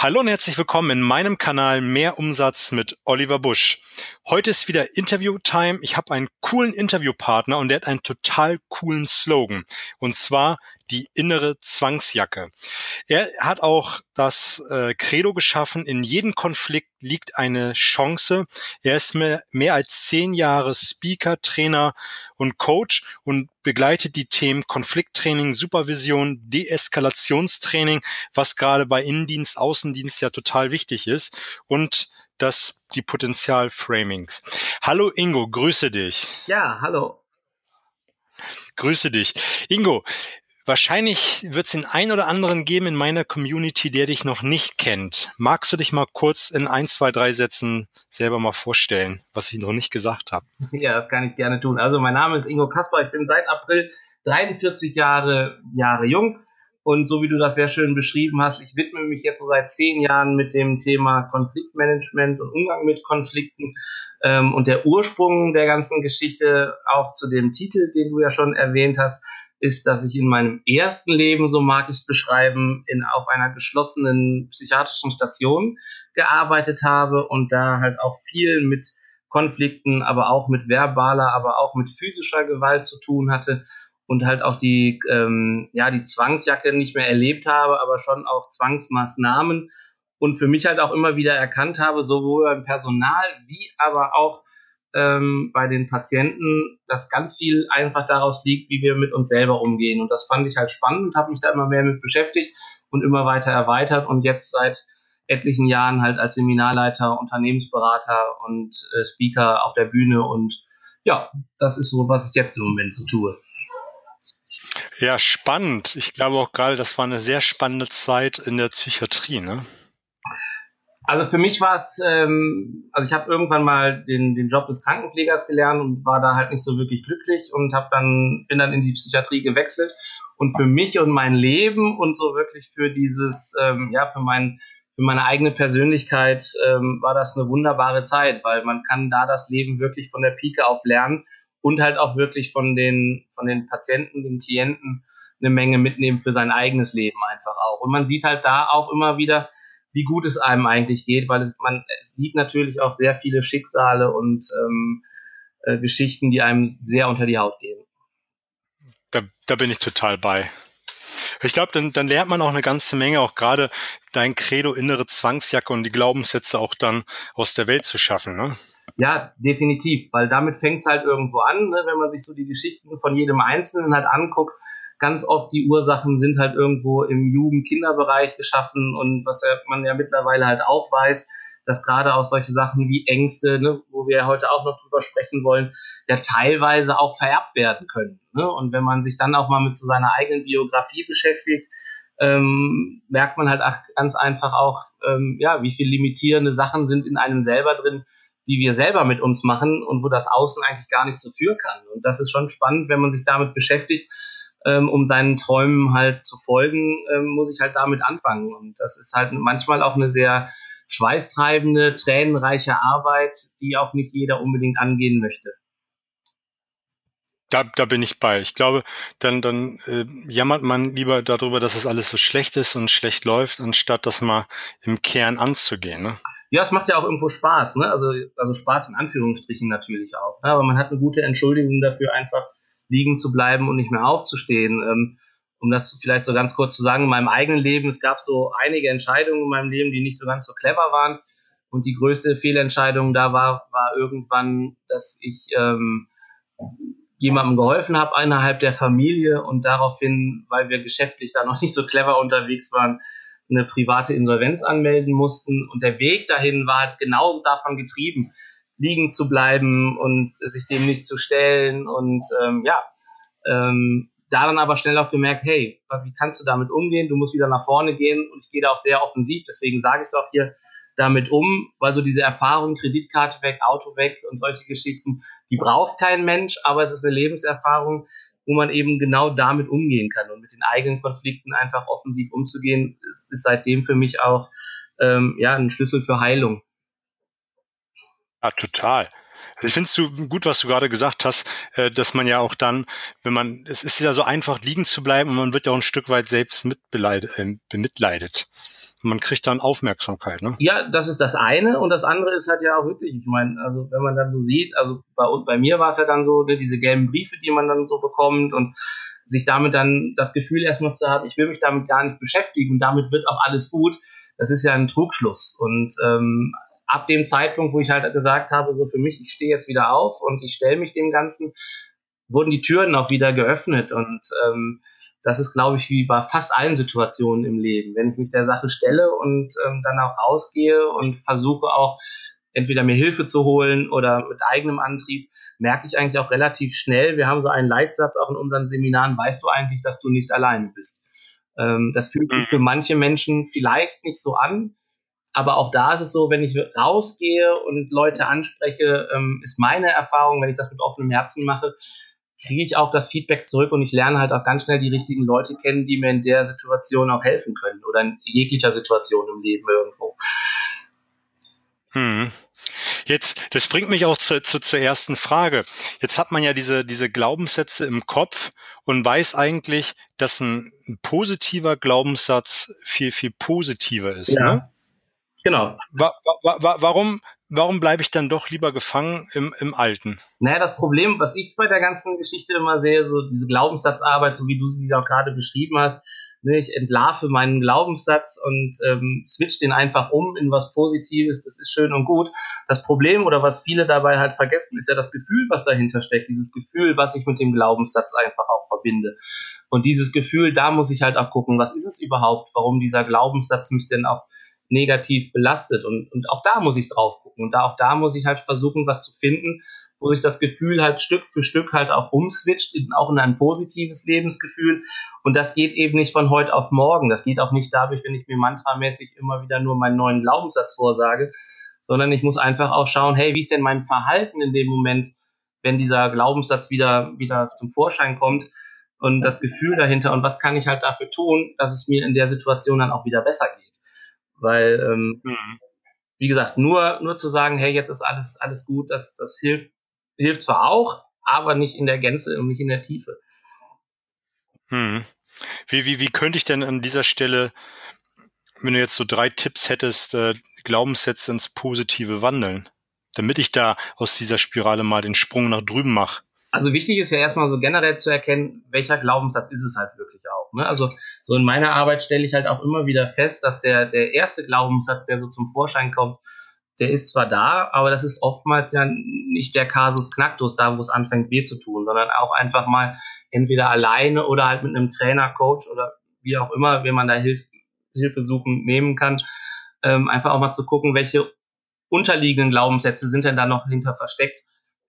Hallo und herzlich willkommen in meinem Kanal Mehr Umsatz mit Oliver Busch. Heute ist wieder Interview-Time. Ich habe einen coolen Interviewpartner und der hat einen total coolen Slogan. Und zwar die innere Zwangsjacke. Er hat auch das äh, Credo geschaffen, in jedem Konflikt liegt eine Chance. Er ist mehr, mehr als zehn Jahre Speaker, Trainer und Coach und begleitet die Themen Konflikttraining, Supervision, Deeskalationstraining, was gerade bei Innendienst, Außendienst ja total wichtig ist und das die Potenzialframings. Hallo Ingo, grüße dich. Ja, hallo. Grüße dich. Ingo, Wahrscheinlich wird es den einen oder anderen geben in meiner Community, der dich noch nicht kennt. Magst du dich mal kurz in ein, zwei, drei Sätzen selber mal vorstellen, was ich noch nicht gesagt habe? Ja, das kann ich gerne tun. Also mein Name ist Ingo Kasper, ich bin seit April 43 Jahre, Jahre jung. Und so wie du das sehr schön beschrieben hast, ich widme mich jetzt so seit zehn Jahren mit dem Thema Konfliktmanagement und Umgang mit Konflikten. Ähm, und der Ursprung der ganzen Geschichte auch zu dem Titel, den du ja schon erwähnt hast, ist, dass ich in meinem ersten Leben, so mag ich es beschreiben, in, auf einer geschlossenen psychiatrischen Station gearbeitet habe und da halt auch viel mit Konflikten, aber auch mit verbaler, aber auch mit physischer Gewalt zu tun hatte und halt auch die, ähm, ja, die Zwangsjacke nicht mehr erlebt habe, aber schon auch Zwangsmaßnahmen und für mich halt auch immer wieder erkannt habe, sowohl beim Personal wie aber auch ähm, bei den Patienten, dass ganz viel einfach daraus liegt, wie wir mit uns selber umgehen. Und das fand ich halt spannend und habe mich da immer mehr mit beschäftigt und immer weiter erweitert und jetzt seit etlichen Jahren halt als Seminarleiter, Unternehmensberater und äh, Speaker auf der Bühne und ja, das ist so, was ich jetzt im Moment so tue. Ja, spannend. Ich glaube auch gerade, das war eine sehr spannende Zeit in der Psychiatrie, ne? Also für mich war es, ähm, also ich habe irgendwann mal den, den Job des Krankenpflegers gelernt und war da halt nicht so wirklich glücklich und habe dann bin dann in die Psychiatrie gewechselt und für mich und mein Leben und so wirklich für dieses ähm, ja für mein für meine eigene Persönlichkeit ähm, war das eine wunderbare Zeit, weil man kann da das Leben wirklich von der Pike auf lernen und halt auch wirklich von den von den Patienten, den Klienten eine Menge mitnehmen für sein eigenes Leben einfach auch. Und man sieht halt da auch immer wieder, wie gut es einem eigentlich geht, weil es, man sieht natürlich auch sehr viele Schicksale und ähm, äh, Geschichten, die einem sehr unter die Haut gehen. Da, da bin ich total bei. Ich glaube, dann, dann lernt man auch eine ganze Menge, auch gerade dein Credo innere Zwangsjacke und die Glaubenssätze auch dann aus der Welt zu schaffen. Ne? Ja, definitiv, weil damit fängt es halt irgendwo an, ne, wenn man sich so die Geschichten von jedem Einzelnen halt anguckt, ganz oft die Ursachen sind halt irgendwo im Jugend-Kinderbereich geschaffen und was man ja mittlerweile halt auch weiß, dass gerade auch solche Sachen wie Ängste, ne, wo wir heute auch noch drüber sprechen wollen, ja teilweise auch vererbt werden können. Ne? Und wenn man sich dann auch mal mit so seiner eigenen Biografie beschäftigt, ähm, merkt man halt ganz einfach auch, ähm, ja, wie viel limitierende Sachen sind in einem selber drin, die wir selber mit uns machen und wo das Außen eigentlich gar nicht so führen kann. Und das ist schon spannend, wenn man sich damit beschäftigt, ähm, um seinen Träumen halt zu folgen, ähm, muss ich halt damit anfangen. Und das ist halt manchmal auch eine sehr schweißtreibende, tränenreiche Arbeit, die auch nicht jeder unbedingt angehen möchte. Da, da bin ich bei. Ich glaube, dann, dann äh, jammert man lieber darüber, dass es alles so schlecht ist und schlecht läuft, anstatt das mal im Kern anzugehen. Ne? Ja, es macht ja auch irgendwo Spaß, ne? Also, also Spaß in Anführungsstrichen natürlich auch. Ne? Aber man hat eine gute Entschuldigung dafür, einfach liegen zu bleiben und nicht mehr aufzustehen. Ähm, um das vielleicht so ganz kurz zu sagen, in meinem eigenen Leben, es gab so einige Entscheidungen in meinem Leben, die nicht so ganz so clever waren. Und die größte Fehlentscheidung da war, war irgendwann, dass ich ähm, jemandem geholfen habe innerhalb der Familie und daraufhin, weil wir geschäftlich da noch nicht so clever unterwegs waren, eine private Insolvenz anmelden mussten. Und der Weg dahin war halt genau davon getrieben, liegen zu bleiben und sich dem nicht zu stellen und ähm, ja, ähm, da dann aber schnell auch gemerkt, hey, wie kannst du damit umgehen? Du musst wieder nach vorne gehen und ich gehe da auch sehr offensiv, deswegen sage ich es auch hier damit um, weil so diese Erfahrung, Kreditkarte weg, Auto weg und solche Geschichten, die braucht kein Mensch, aber es ist eine Lebenserfahrung, wo man eben genau damit umgehen kann und mit den eigenen Konflikten einfach offensiv umzugehen, ist, ist seitdem für mich auch ähm, ja ein Schlüssel für Heilung. Ah, total. Also ich finde es gut, was du gerade gesagt hast, äh, dass man ja auch dann, wenn man, es ist ja so einfach liegen zu bleiben und man wird ja auch ein Stück weit selbst äh, bemitleidet. Man kriegt dann Aufmerksamkeit, ne? Ja, das ist das eine und das andere ist halt ja auch wirklich, ich meine, also wenn man dann so sieht, also bei, bei mir war es ja dann so, ne, diese gelben Briefe, die man dann so bekommt und sich damit dann das Gefühl erstmal zu haben, ich will mich damit gar nicht beschäftigen und damit wird auch alles gut, das ist ja ein Trugschluss. Und ähm, ab dem Zeitpunkt, wo ich halt gesagt habe, so für mich, ich stehe jetzt wieder auf und ich stelle mich dem Ganzen, wurden die Türen auch wieder geöffnet. Und ähm, das ist, glaube ich, wie bei fast allen Situationen im Leben. Wenn ich mich der Sache stelle und ähm, dann auch rausgehe und versuche auch entweder mir Hilfe zu holen oder mit eigenem Antrieb, merke ich eigentlich auch relativ schnell, wir haben so einen Leitsatz auch in unseren Seminaren, weißt du eigentlich, dass du nicht alleine bist. Ähm, das fühlt sich mhm. für manche Menschen vielleicht nicht so an, aber auch da ist es so, wenn ich rausgehe und Leute anspreche, ähm, ist meine Erfahrung, wenn ich das mit offenem Herzen mache, kriege ich auch das Feedback zurück und ich lerne halt auch ganz schnell die richtigen Leute kennen, die mir in der Situation auch helfen können oder in jeglicher Situation im Leben irgendwo. Hm. Jetzt, das bringt mich auch zu, zu, zur ersten Frage. Jetzt hat man ja diese, diese Glaubenssätze im Kopf und weiß eigentlich, dass ein, ein positiver Glaubenssatz viel, viel positiver ist. Ja. Ne? Genau. Wa wa wa warum, warum bleibe ich dann doch lieber gefangen im, im Alten? Naja, das Problem, was ich bei der ganzen Geschichte immer sehe, so diese Glaubenssatzarbeit, so wie du sie auch gerade beschrieben hast, ne, ich entlarve meinen Glaubenssatz und ähm, switch den einfach um in was Positives, das ist schön und gut. Das Problem oder was viele dabei halt vergessen, ist ja das Gefühl, was dahinter steckt, dieses Gefühl, was ich mit dem Glaubenssatz einfach auch verbinde. Und dieses Gefühl, da muss ich halt auch gucken, was ist es überhaupt, warum dieser Glaubenssatz mich denn auch negativ belastet. Und, und auch da muss ich drauf gucken. Und da, auch da muss ich halt versuchen, was zu finden, wo sich das Gefühl halt Stück für Stück halt auch umswitcht, auch in ein positives Lebensgefühl. Und das geht eben nicht von heute auf morgen. Das geht auch nicht dadurch, wenn ich mir mantramäßig immer wieder nur meinen neuen Glaubenssatz vorsage, sondern ich muss einfach auch schauen, hey, wie ist denn mein Verhalten in dem Moment, wenn dieser Glaubenssatz wieder, wieder zum Vorschein kommt und das Gefühl dahinter und was kann ich halt dafür tun, dass es mir in der Situation dann auch wieder besser geht. Weil, ähm, mhm. wie gesagt, nur, nur zu sagen, hey, jetzt ist alles, alles gut, das, das hilft, hilft zwar auch, aber nicht in der Gänze und nicht in der Tiefe. Hm. Wie, wie, wie könnte ich denn an dieser Stelle, wenn du jetzt so drei Tipps hättest, äh, Glaubenssätze ins Positive wandeln, damit ich da aus dieser Spirale mal den Sprung nach drüben mache? Also wichtig ist ja erstmal so generell zu erkennen, welcher Glaubenssatz ist es halt wirklich auch. Ne? Also so in meiner Arbeit stelle ich halt auch immer wieder fest, dass der, der erste Glaubenssatz, der so zum Vorschein kommt, der ist zwar da, aber das ist oftmals ja nicht der Kasus Knacktus, da wo es anfängt weh zu tun, sondern auch einfach mal entweder alleine oder halt mit einem Trainer, Coach oder wie auch immer, wenn man da Hilf Hilfe suchen nehmen kann, ähm, einfach auch mal zu gucken, welche unterliegenden Glaubenssätze sind denn da noch hinter versteckt,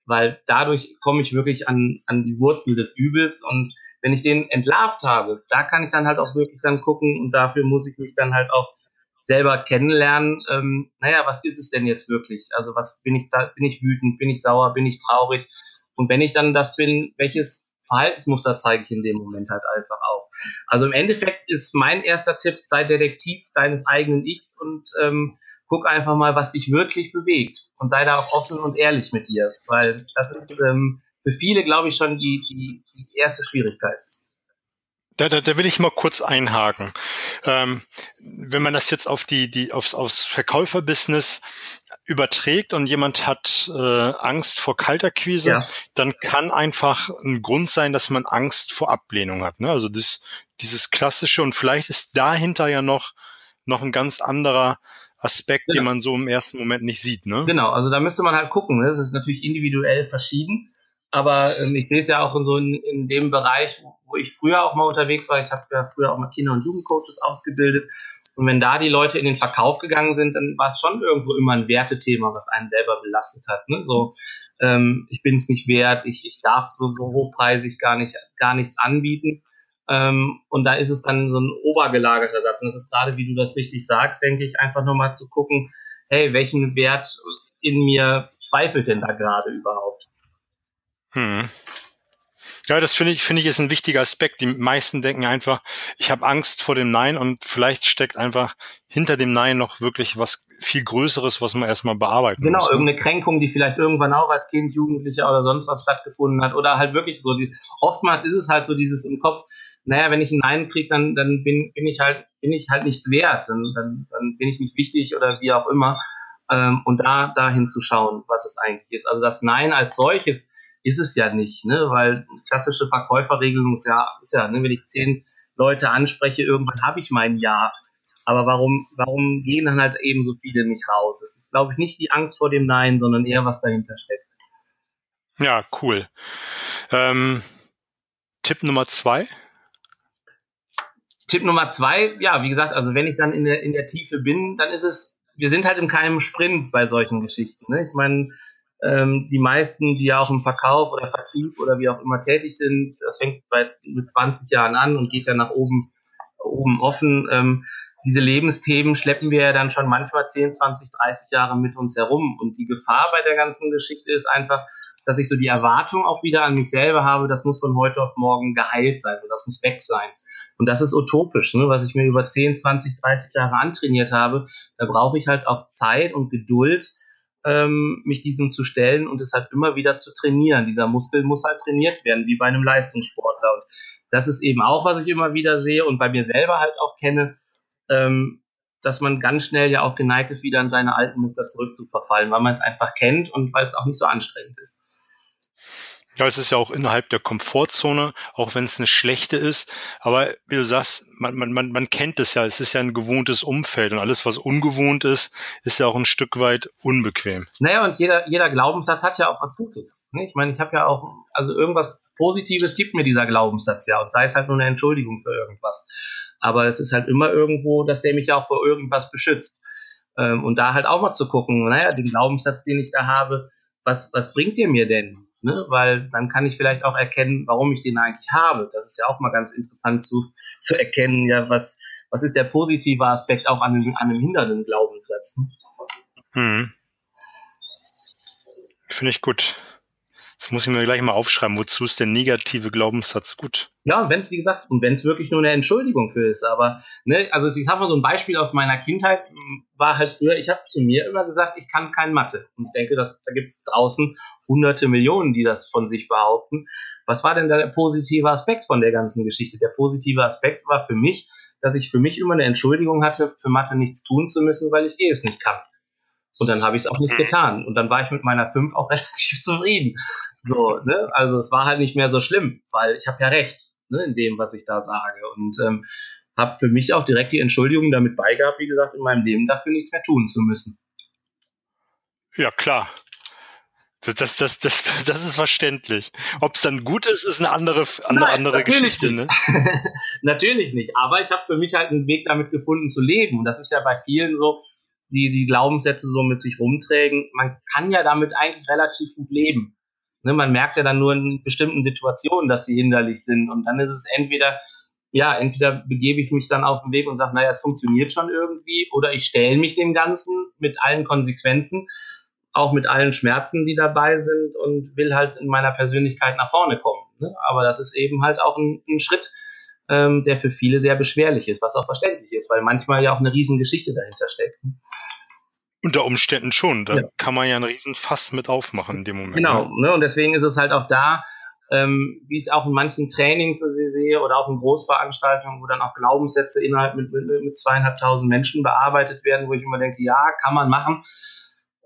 weil dadurch komme ich wirklich an, an die Wurzel des Übels und wenn ich den entlarvt habe, da kann ich dann halt auch wirklich dann gucken und dafür muss ich mich dann halt auch selber kennenlernen, ähm, naja, was ist es denn jetzt wirklich? Also was bin ich da, bin ich wütend, bin ich sauer, bin ich traurig? Und wenn ich dann das bin, welches Verhaltensmuster zeige ich in dem Moment halt einfach auch. Also im Endeffekt ist mein erster Tipp, sei Detektiv deines eigenen Ichs und ähm, guck einfach mal, was dich wirklich bewegt und sei da auch offen und ehrlich mit dir, weil das ist ähm, für viele, glaube ich, schon die, die, die erste Schwierigkeit. Da, da, da will ich mal kurz einhaken. Ähm, wenn man das jetzt auf die, die aufs, aufs Verkäuferbusiness überträgt und jemand hat äh, Angst vor Kalterquise, ja. dann kann einfach ein Grund sein, dass man Angst vor Ablehnung hat. Ne? Also das, dieses klassische und vielleicht ist dahinter ja noch noch ein ganz anderer Aspekt, genau. den man so im ersten Moment nicht sieht. Ne? Genau, also da müsste man halt gucken. Ne? Das ist natürlich individuell verschieden. Aber ähm, ich sehe es ja auch in so in, in dem Bereich, wo ich früher auch mal unterwegs war. Ich habe ja früher auch mal Kinder- und Jugendcoaches ausgebildet. Und wenn da die Leute in den Verkauf gegangen sind, dann war es schon irgendwo immer ein Wertethema, was einen selber belastet hat. Ne? So, ähm, ich bin es nicht wert, ich, ich darf so, so hochpreisig gar nicht, gar nichts anbieten. Ähm, und da ist es dann so ein obergelagerter Satz. Und das ist gerade, wie du das richtig sagst, denke ich, einfach nochmal zu gucken, hey, welchen Wert in mir zweifelt denn da gerade überhaupt? Hm. Ja, das finde ich, finde ich ist ein wichtiger Aspekt. Die meisten denken einfach, ich habe Angst vor dem Nein und vielleicht steckt einfach hinter dem Nein noch wirklich was viel Größeres, was man erstmal bearbeiten genau, muss. Genau, irgendeine Kränkung, die vielleicht irgendwann auch als Kind, Jugendlicher oder sonst was stattgefunden hat. Oder halt wirklich so, die, oftmals ist es halt so dieses im Kopf, naja, wenn ich ein Nein kriege, dann, dann bin, bin ich halt, bin ich halt nichts wert, dann, dann, dann bin ich nicht wichtig oder wie auch immer. Ähm, und da dahin zu schauen, was es eigentlich ist. Also das Nein als solches ist es ja nicht, ne? Weil klassische Verkäuferregelung ist ja, ist ja, ne, wenn ich zehn Leute anspreche, irgendwann habe ich mein Ja. Aber warum, warum gehen dann halt eben so viele nicht raus? Es ist, glaube ich, nicht die Angst vor dem Nein, sondern eher was dahinter steckt. Ja, cool. Ähm, Tipp Nummer zwei? Tipp Nummer zwei, ja, wie gesagt, also wenn ich dann in der, in der Tiefe bin, dann ist es, wir sind halt in keinem Sprint bei solchen Geschichten. Ne? Ich meine, ähm, die meisten, die ja auch im Verkauf oder Vertrieb oder wie auch immer tätig sind, das fängt bei, mit 20 Jahren an und geht ja nach oben, oben offen. Ähm, diese Lebensthemen schleppen wir ja dann schon manchmal 10, 20, 30 Jahre mit uns herum. Und die Gefahr bei der ganzen Geschichte ist einfach, dass ich so die Erwartung auch wieder an mich selber habe, das muss von heute auf morgen geheilt sein und das muss weg sein. Und das ist utopisch, ne? was ich mir über 10, 20, 30 Jahre antrainiert habe. Da brauche ich halt auch Zeit und Geduld, ähm, mich diesem zu stellen und es halt immer wieder zu trainieren. Dieser Muskel muss halt trainiert werden, wie bei einem Leistungssportler. Und das ist eben auch, was ich immer wieder sehe und bei mir selber halt auch kenne, ähm, dass man ganz schnell ja auch geneigt ist, wieder in seine alten Muster zurückzuverfallen, weil man es einfach kennt und weil es auch nicht so anstrengend ist. Ja, es ist ja auch innerhalb der Komfortzone, auch wenn es eine schlechte ist. Aber wie du sagst, man, man, man, man kennt es ja, es ist ja ein gewohntes Umfeld und alles, was ungewohnt ist, ist ja auch ein Stück weit unbequem. Naja, und jeder, jeder Glaubenssatz hat ja auch was Gutes. Ne? Ich meine, ich habe ja auch, also irgendwas Positives gibt mir dieser Glaubenssatz ja, und sei es halt nur eine Entschuldigung für irgendwas. Aber es ist halt immer irgendwo, dass der mich ja auch vor irgendwas beschützt. Ähm, und da halt auch mal zu gucken, naja, den Glaubenssatz, den ich da habe, was, was bringt der mir denn? Ne? Weil dann kann ich vielleicht auch erkennen, warum ich den eigentlich habe. Das ist ja auch mal ganz interessant zu, zu erkennen, ja, was, was ist der positive Aspekt auch an einem, an einem hindernden Glaubenssatz. Ne? Hm. Finde ich gut. Das muss ich mir gleich mal aufschreiben. Wozu ist der negative Glaubenssatz gut? Ja, wenn es, wie gesagt, und wenn es wirklich nur eine Entschuldigung für ist. Aber, ne, also ich habe mal so ein Beispiel aus meiner Kindheit, war halt früher, ich habe zu mir immer gesagt, ich kann kein Mathe. Und ich denke, dass, da gibt es draußen hunderte Millionen, die das von sich behaupten. Was war denn da der positive Aspekt von der ganzen Geschichte? Der positive Aspekt war für mich, dass ich für mich immer eine Entschuldigung hatte, für Mathe nichts tun zu müssen, weil ich eh es nicht kann. Und dann habe ich es auch nicht mhm. getan. Und dann war ich mit meiner 5 auch relativ zufrieden. So, ne? Also es war halt nicht mehr so schlimm, weil ich habe ja recht ne, in dem, was ich da sage. Und ähm, habe für mich auch direkt die Entschuldigung damit beigehabt, wie gesagt, in meinem Leben dafür nichts mehr tun zu müssen. Ja, klar. Das, das, das, das, das ist verständlich. Ob es dann gut ist, ist eine andere, andere, Nein, andere Geschichte. Ne? natürlich nicht. Aber ich habe für mich halt einen Weg damit gefunden zu leben. Und das ist ja bei vielen so, die die Glaubenssätze so mit sich rumträgen. Man kann ja damit eigentlich relativ gut leben. Ne, man merkt ja dann nur in bestimmten Situationen, dass sie hinderlich sind. Und dann ist es entweder, ja, entweder begebe ich mich dann auf den Weg und sage, naja, es funktioniert schon irgendwie, oder ich stelle mich dem Ganzen mit allen Konsequenzen, auch mit allen Schmerzen, die dabei sind und will halt in meiner Persönlichkeit nach vorne kommen. Ne? Aber das ist eben halt auch ein, ein Schritt, ähm, der für viele sehr beschwerlich ist, was auch verständlich ist, weil manchmal ja auch eine Riesengeschichte dahinter steckt. Unter Umständen schon. Da ja. kann man ja einen riesen Fass mit aufmachen in dem Moment. Genau, ne? ne? und deswegen ist es halt auch da, ähm, wie ich es auch in manchen Trainings sehe oder auch in Großveranstaltungen, wo dann auch Glaubenssätze innerhalb mit, mit, mit zweieinhalbtausend Menschen bearbeitet werden, wo ich immer denke, ja, kann man machen.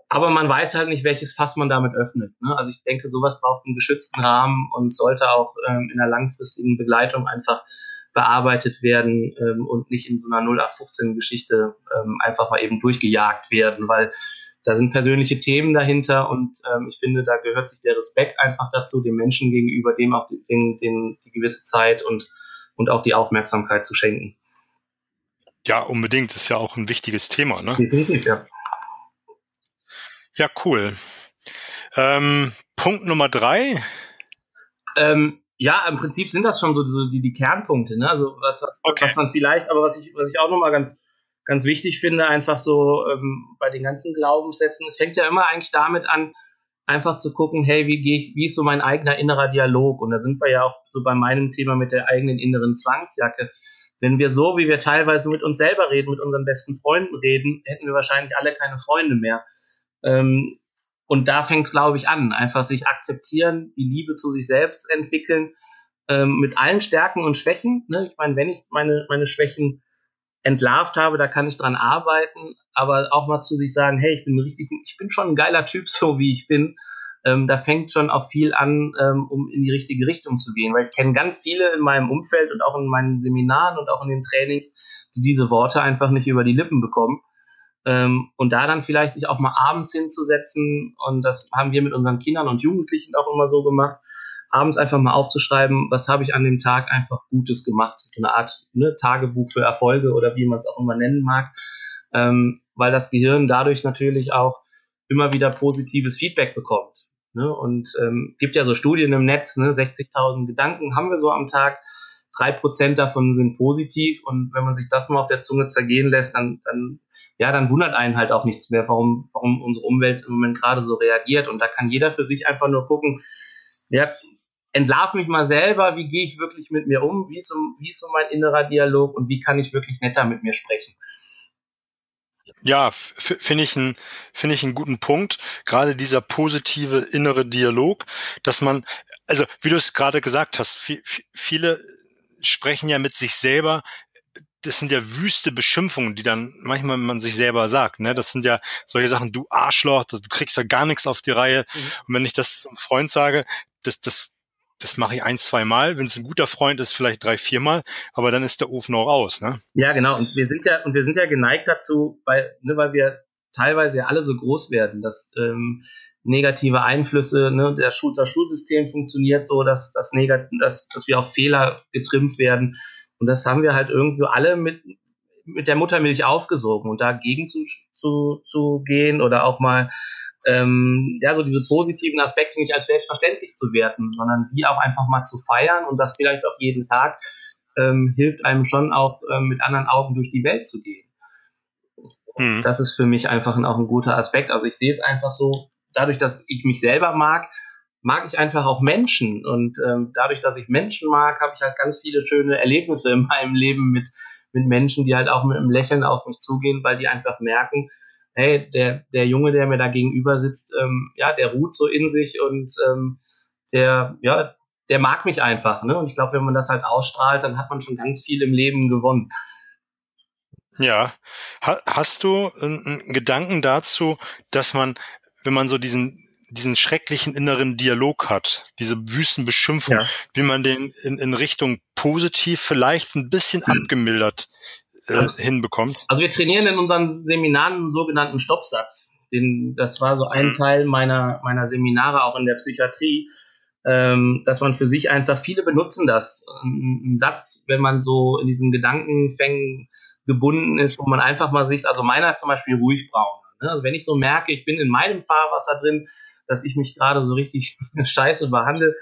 Aber man weiß halt nicht, welches Fass man damit öffnet. Ne? Also ich denke, sowas braucht einen geschützten Rahmen und sollte auch ähm, in der langfristigen Begleitung einfach bearbeitet werden ähm, und nicht in so einer 0815-Geschichte ähm, einfach mal eben durchgejagt werden, weil da sind persönliche Themen dahinter und ähm, ich finde, da gehört sich der Respekt einfach dazu, dem Menschen gegenüber, dem auch den, den, die gewisse Zeit und, und auch die Aufmerksamkeit zu schenken. Ja, unbedingt. Das ist ja auch ein wichtiges Thema, ne? Definitiv, ja. Ja, cool. Ähm, Punkt Nummer drei. Ähm, ja, im Prinzip sind das schon so, so die, die Kernpunkte, ne? Also was, was, okay. was man vielleicht, aber was ich, was ich auch nochmal ganz, ganz wichtig finde, einfach so ähm, bei den ganzen Glaubenssätzen, es fängt ja immer eigentlich damit an, einfach zu gucken, hey, wie gehe ich, wie ist so mein eigener innerer Dialog? Und da sind wir ja auch so bei meinem Thema mit der eigenen inneren Zwangsjacke. Wenn wir so, wie wir teilweise mit uns selber reden, mit unseren besten Freunden reden, hätten wir wahrscheinlich alle keine Freunde mehr. Ähm, und da fängt es, glaube ich, an. Einfach sich akzeptieren, die Liebe zu sich selbst entwickeln, ähm, mit allen Stärken und Schwächen. Ne? Ich meine, wenn ich meine, meine Schwächen entlarvt habe, da kann ich dran arbeiten, aber auch mal zu sich sagen, hey, ich bin richtig, ich bin schon ein geiler Typ, so wie ich bin. Ähm, da fängt schon auch viel an, ähm, um in die richtige Richtung zu gehen, weil ich kenne ganz viele in meinem Umfeld und auch in meinen Seminaren und auch in den Trainings, die diese Worte einfach nicht über die Lippen bekommen. Ähm, und da dann vielleicht sich auch mal abends hinzusetzen und das haben wir mit unseren Kindern und Jugendlichen auch immer so gemacht, abends einfach mal aufzuschreiben, was habe ich an dem Tag einfach Gutes gemacht. So eine Art ne, Tagebuch für Erfolge oder wie man es auch immer nennen mag, ähm, weil das Gehirn dadurch natürlich auch immer wieder positives Feedback bekommt. Ne? Und ähm, gibt ja so Studien im Netz, ne? 60.000 Gedanken haben wir so am Tag, drei Prozent davon sind positiv und wenn man sich das mal auf der Zunge zergehen lässt, dann, dann ja, dann wundert einen halt auch nichts mehr, warum, warum unsere Umwelt im Moment gerade so reagiert. Und da kann jeder für sich einfach nur gucken, ja, entlarv mich mal selber, wie gehe ich wirklich mit mir um, wie ist, so, wie ist so mein innerer Dialog und wie kann ich wirklich netter mit mir sprechen. Ja, finde ich, ein, finde ich einen guten Punkt. Gerade dieser positive innere Dialog, dass man, also wie du es gerade gesagt hast, viele sprechen ja mit sich selber. Das sind ja wüste Beschimpfungen, die dann manchmal man sich selber sagt. Ne? Das sind ja solche Sachen, du Arschloch, du kriegst ja gar nichts auf die Reihe. Mhm. Und wenn ich das einem Freund sage, das, das das mache ich ein, zwei Mal. Wenn es ein guter Freund ist, vielleicht drei, vier Mal, aber dann ist der Ofen auch aus, ne? Ja, genau. Und wir sind ja, und wir sind ja geneigt dazu, weil, ne, weil wir teilweise ja alle so groß werden, dass ähm, negative Einflüsse, ne, der Schul das Schulsystem funktioniert so, dass, dass, negat dass, dass wir auf Fehler getrimmt werden. Und das haben wir halt irgendwie alle mit, mit der Muttermilch aufgesogen und dagegen zu, zu, zu gehen oder auch mal ähm, ja, so diese positiven Aspekte nicht als selbstverständlich zu werten, sondern die auch einfach mal zu feiern und das vielleicht auch jeden Tag ähm, hilft einem schon auch ähm, mit anderen Augen durch die Welt zu gehen. Mhm. Das ist für mich einfach auch ein guter Aspekt. Also ich sehe es einfach so, dadurch, dass ich mich selber mag, mag ich einfach auch Menschen. Und ähm, dadurch, dass ich Menschen mag, habe ich halt ganz viele schöne Erlebnisse in meinem Leben mit, mit Menschen, die halt auch mit einem Lächeln auf mich zugehen, weil die einfach merken, hey, der, der Junge, der mir da gegenüber sitzt, ähm, ja, der ruht so in sich und ähm, der, ja, der mag mich einfach. Ne? Und ich glaube, wenn man das halt ausstrahlt, dann hat man schon ganz viel im Leben gewonnen. Ja. Ha hast du einen Gedanken dazu, dass man, wenn man so diesen diesen schrecklichen inneren Dialog hat, diese wüsten Beschimpfung, ja. wie man den in, in Richtung positiv vielleicht ein bisschen hm. abgemildert äh, hinbekommt? Also wir trainieren in unseren Seminaren einen sogenannten Stoppsatz. Den, das war so ein mhm. Teil meiner, meiner Seminare auch in der Psychiatrie, ähm, dass man für sich einfach, viele benutzen das. Ein Satz, wenn man so in diesen Gedankenfängen gebunden ist, wo man einfach mal sich, also meiner ist zum Beispiel ruhig braun. Ne? Also wenn ich so merke, ich bin in meinem Fahrwasser drin, dass ich mich gerade so richtig scheiße behandle,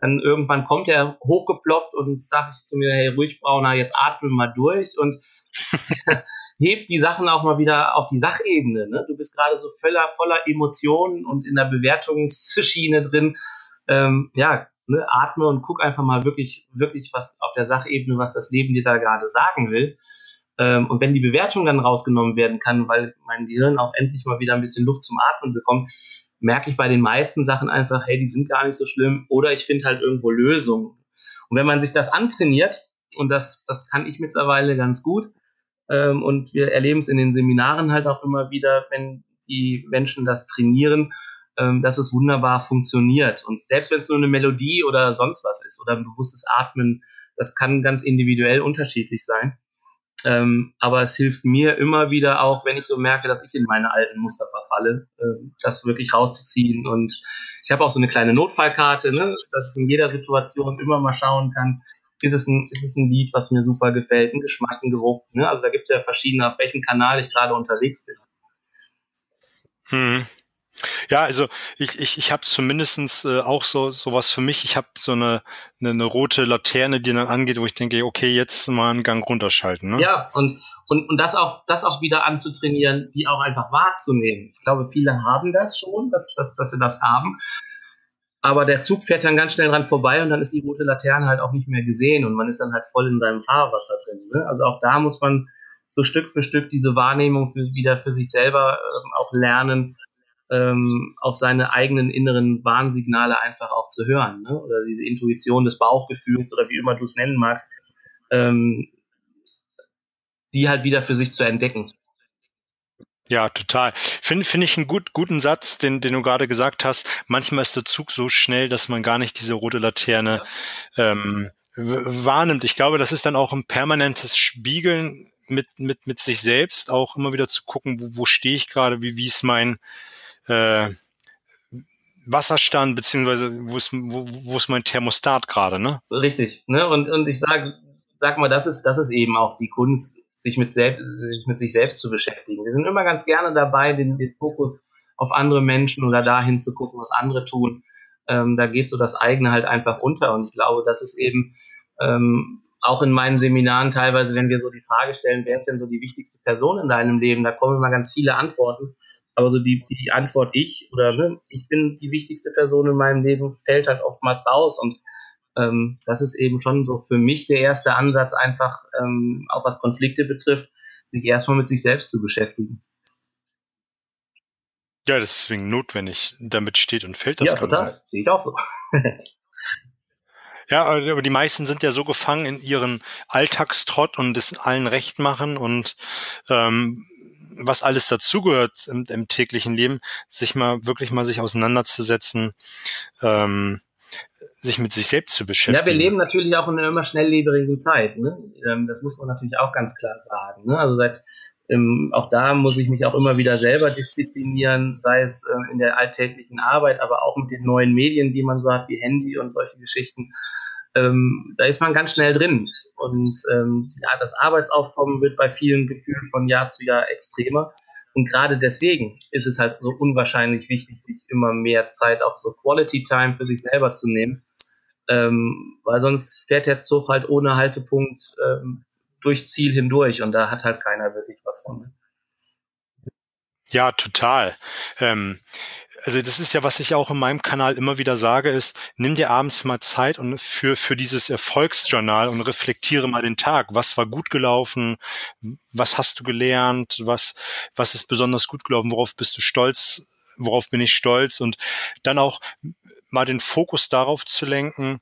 dann irgendwann kommt er hochgeploppt und sagt ich zu mir, hey, ruhig Brauner, jetzt atme mal durch und hebt die Sachen auch mal wieder auf die Sachebene. Ne? Du bist gerade so voller, voller Emotionen und in der Bewertungsschiene drin. Ähm, ja, ne, atme und guck einfach mal wirklich, wirklich was auf der Sachebene, was das Leben dir da gerade sagen will. Ähm, und wenn die Bewertung dann rausgenommen werden kann, weil mein Gehirn auch endlich mal wieder ein bisschen Luft zum Atmen bekommt, merke ich bei den meisten Sachen einfach, hey, die sind gar nicht so schlimm oder ich finde halt irgendwo Lösungen. Und wenn man sich das antrainiert, und das, das kann ich mittlerweile ganz gut, ähm, und wir erleben es in den Seminaren halt auch immer wieder, wenn die Menschen das trainieren, ähm, dass es wunderbar funktioniert. Und selbst wenn es nur eine Melodie oder sonst was ist oder ein bewusstes Atmen, das kann ganz individuell unterschiedlich sein. Ähm, aber es hilft mir immer wieder auch, wenn ich so merke, dass ich in meine alten Muster verfalle, äh, das wirklich rauszuziehen. Und ich habe auch so eine kleine Notfallkarte, ne, dass ich in jeder Situation immer mal schauen kann, ist es ein, ist es ein Lied, was mir super gefällt, ein Geschmack, ein Geruch. Ne? Also da gibt es ja verschiedene, auf welchem Kanal ich gerade unterwegs bin. Hm. Ja, also ich, ich, ich habe zumindestens äh, auch so sowas für mich. Ich habe so eine, eine, eine rote Laterne, die dann angeht, wo ich denke, okay, jetzt mal einen Gang runterschalten. Ne? Ja, und und, und das auch, das auch wieder anzutrainieren, die auch einfach wahrzunehmen. Ich glaube, viele haben das schon, dass, dass, dass sie das haben. Aber der Zug fährt dann ganz schnell dran vorbei und dann ist die rote Laterne halt auch nicht mehr gesehen und man ist dann halt voll in seinem Fahrwasser drin. Ne? Also auch da muss man so Stück für Stück diese Wahrnehmung für, wieder für sich selber ähm, auch lernen, ähm, auf seine eigenen inneren Warnsignale einfach auch zu hören. Ne? Oder diese Intuition des Bauchgefühls oder wie immer du es nennen magst, ähm, die halt wieder für sich zu entdecken. Ja, total. Finde find ich einen gut, guten Satz, den, den du gerade gesagt hast. Manchmal ist der Zug so schnell, dass man gar nicht diese rote Laterne ähm, wahrnimmt. Ich glaube, das ist dann auch ein permanentes Spiegeln mit, mit, mit sich selbst, auch immer wieder zu gucken, wo, wo stehe ich gerade, wie, wie ist mein äh, Wasserstand, beziehungsweise wo ist, wo, wo ist mein Thermostat gerade, ne? Richtig, ne? Und, und ich sage, sag mal, das ist, das ist eben auch die Kunst, sich mit, selbst, sich mit sich selbst zu beschäftigen. Wir sind immer ganz gerne dabei, den, den Fokus auf andere Menschen oder dahin zu gucken, was andere tun. Ähm, da geht so das eigene halt einfach unter. Und ich glaube, das ist eben ähm, auch in meinen Seminaren teilweise, wenn wir so die Frage stellen, wer ist denn so die wichtigste Person in deinem Leben, da kommen immer ganz viele Antworten. Aber so die, die Antwort ich oder ne, ich bin die wichtigste Person in meinem Leben, fällt halt oftmals raus. Und ähm, das ist eben schon so für mich der erste Ansatz, einfach ähm, auch was Konflikte betrifft, sich erstmal mit sich selbst zu beschäftigen. Ja, das ist deswegen notwendig. Damit steht und fällt das ja, Ganze. Total. Sehe ich auch so. ja, aber die meisten sind ja so gefangen in ihren Alltagstrott und es allen recht machen und ähm, was alles dazugehört im, im täglichen Leben, sich mal wirklich mal sich auseinanderzusetzen. Ähm, sich mit sich selbst zu beschäftigen. Ja, wir leben natürlich auch in einer immer schnelllebigen Zeit. Ne? Ähm, das muss man natürlich auch ganz klar sagen. Ne? Also seit ähm, auch da muss ich mich auch immer wieder selber disziplinieren, sei es ähm, in der alltäglichen Arbeit, aber auch mit den neuen Medien, die man so hat, wie Handy und solche Geschichten. Ähm, da ist man ganz schnell drin. Und ähm, ja, das Arbeitsaufkommen wird bei vielen gefühlt von Jahr zu Jahr extremer. Und gerade deswegen ist es halt so unwahrscheinlich wichtig, sich immer mehr Zeit auch so Quality Time für sich selber zu nehmen. Ähm, weil sonst fährt der Zug halt ohne Haltepunkt ähm, durchs Ziel hindurch und da hat halt keiner wirklich was von. Ja, total. Ähm, also das ist ja, was ich auch in meinem Kanal immer wieder sage, ist, nimm dir abends mal Zeit und für, für dieses Erfolgsjournal und reflektiere mal den Tag. Was war gut gelaufen? Was hast du gelernt? Was, was ist besonders gut gelaufen? Worauf bist du stolz? Worauf bin ich stolz? Und dann auch mal den Fokus darauf zu lenken,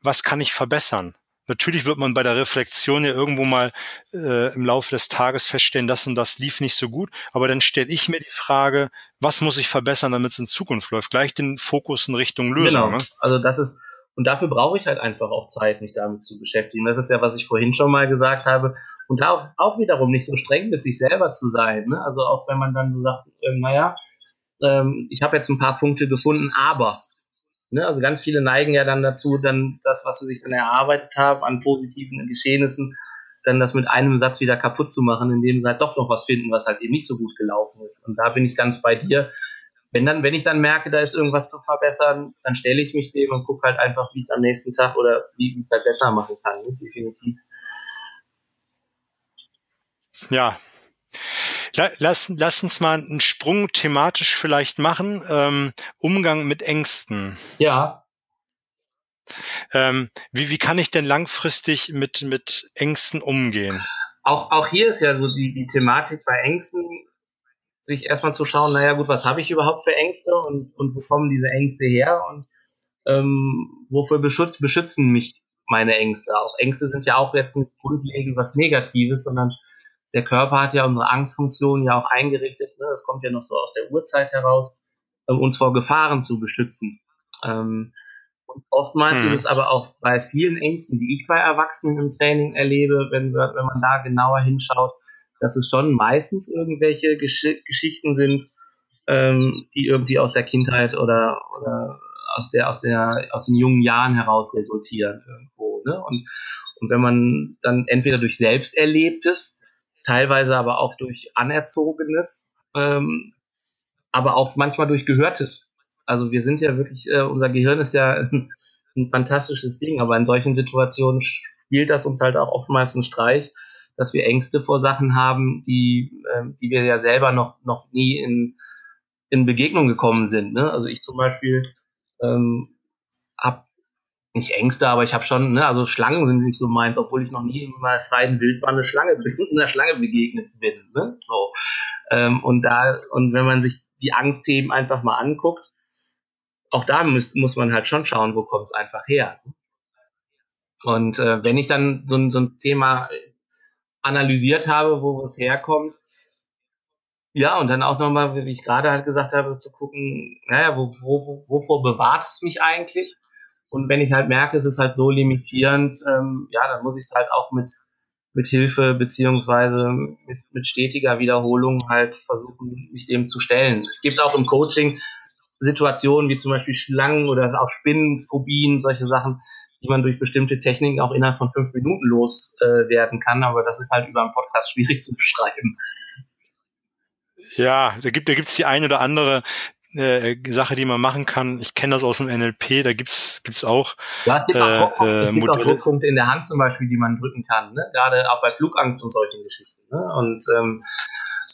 was kann ich verbessern? Natürlich wird man bei der Reflexion ja irgendwo mal äh, im Laufe des Tages feststellen, das und das lief nicht so gut. Aber dann stelle ich mir die Frage, was muss ich verbessern, damit es in Zukunft läuft? Gleich den Fokus in Richtung Lösung. Genau. Ne? Also das ist, und dafür brauche ich halt einfach auch Zeit, mich damit zu beschäftigen. Das ist ja, was ich vorhin schon mal gesagt habe. Und da auch, auch wiederum nicht so streng mit sich selber zu sein. Ne? Also auch wenn man dann so sagt, äh, naja, ähm, ich habe jetzt ein paar Punkte gefunden, aber Ne? Also ganz viele neigen ja dann dazu, dann das, was sie sich dann erarbeitet haben an positiven Geschehnissen, dann das mit einem Satz wieder kaputt zu machen, indem sie halt doch noch was finden, was halt eben nicht so gut gelaufen ist. Und da bin ich ganz bei dir. Wenn dann, wenn ich dann merke, da ist irgendwas zu verbessern, dann stelle ich mich dem und gucke halt einfach, wie es am nächsten Tag oder wie ich es halt besser machen kann. Das definitiv. Ja, Lass, lass uns mal einen Sprung thematisch vielleicht machen. Ähm, Umgang mit Ängsten. Ja. Ähm, wie, wie kann ich denn langfristig mit, mit Ängsten umgehen? Auch, auch hier ist ja so die, die Thematik bei Ängsten, sich erstmal zu schauen, naja gut, was habe ich überhaupt für Ängste und, und wo kommen diese Ängste her und ähm, wofür beschütz, beschützen mich meine Ängste? Auch Ängste sind ja auch jetzt nicht grundlegend was Negatives, sondern der Körper hat ja unsere Angstfunktion ja auch eingerichtet, ne? das kommt ja noch so aus der Urzeit heraus, um uns vor Gefahren zu beschützen. Ähm, und oftmals hm. ist es aber auch bei vielen Ängsten, die ich bei Erwachsenen im Training erlebe, wenn, wenn man da genauer hinschaut, dass es schon meistens irgendwelche Gesch Geschichten sind, ähm, die irgendwie aus der Kindheit oder, oder aus der aus der aus den jungen Jahren heraus resultieren irgendwo. Ne? Und, und wenn man dann entweder durch selbst Erlebtes teilweise aber auch durch Anerzogenes, ähm, aber auch manchmal durch Gehörtes. Also wir sind ja wirklich, äh, unser Gehirn ist ja ein, fantastisches Ding, aber in solchen Situationen spielt das uns halt auch oftmals einen Streich, dass wir Ängste vor Sachen haben, die, äh, die wir ja selber noch, noch nie in, in Begegnung gekommen sind. Ne? Also ich zum Beispiel ähm, habe nicht Ängste, aber ich habe schon, ne, also Schlangen sind nicht so meins, obwohl ich noch nie in meiner freien Wildbahn eine Schlange, einer Schlange begegnet bin. Ne? So. Ähm, und da, und wenn man sich die Angstthemen einfach mal anguckt, auch da muss, muss man halt schon schauen, wo kommt es einfach her. Und äh, wenn ich dann so, so ein Thema analysiert habe, wo es herkommt, ja, und dann auch nochmal, wie ich gerade halt gesagt habe, zu gucken, naja, wo, wo, wovor bewahrt es mich eigentlich? Und wenn ich halt merke, es ist halt so limitierend, ähm, ja, dann muss ich es halt auch mit, mit Hilfe beziehungsweise mit, mit stetiger Wiederholung halt versuchen, mich dem zu stellen. Es gibt auch im Coaching Situationen wie zum Beispiel Schlangen oder auch Spinnenphobien, solche Sachen, die man durch bestimmte Techniken auch innerhalb von fünf Minuten loswerden äh, kann, aber das ist halt über einen Podcast schwierig zu beschreiben. Ja, da gibt da gibt's die eine oder andere äh, Sache, die man machen kann. Ich kenne das aus dem NLP, da gibt's gibt's auch. Es gibt, äh, auch, es gibt auch Druckpunkte in der Hand zum Beispiel, die man drücken kann, ne? gerade auch bei Flugangst und solchen Geschichten. Ne? Und ähm,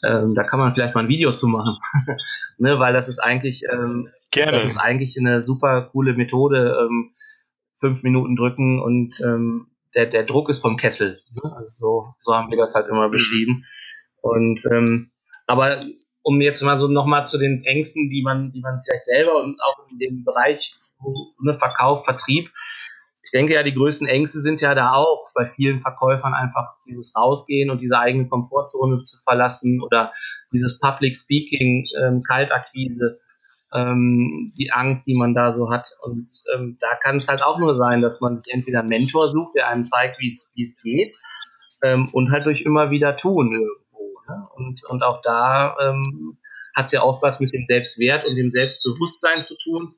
ähm, da kann man vielleicht mal ein Video zu machen, ne? weil das ist eigentlich ähm, Gerne. das ist eigentlich eine super coole Methode. Ähm, fünf Minuten drücken und ähm, der, der Druck ist vom Kessel. Ne? Also so, so haben wir das halt immer mhm. beschrieben. Und ähm, aber um jetzt mal so nochmal zu den Ängsten, die man, die man vielleicht selber und auch in dem Bereich ne, Verkauf, Vertrieb, ich denke ja, die größten Ängste sind ja da auch bei vielen Verkäufern einfach dieses Rausgehen und diese eigene Komfortzone zu verlassen oder dieses Public Speaking, ähm, Kaltakquise, ähm, die Angst, die man da so hat. Und ähm, da kann es halt auch nur sein, dass man sich entweder einen Mentor sucht, der einem zeigt, wie es geht, ähm, und halt durch immer wieder tun irgendwo. Ne? Und, und auch da ähm, hat es ja auch was mit dem Selbstwert und dem Selbstbewusstsein zu tun.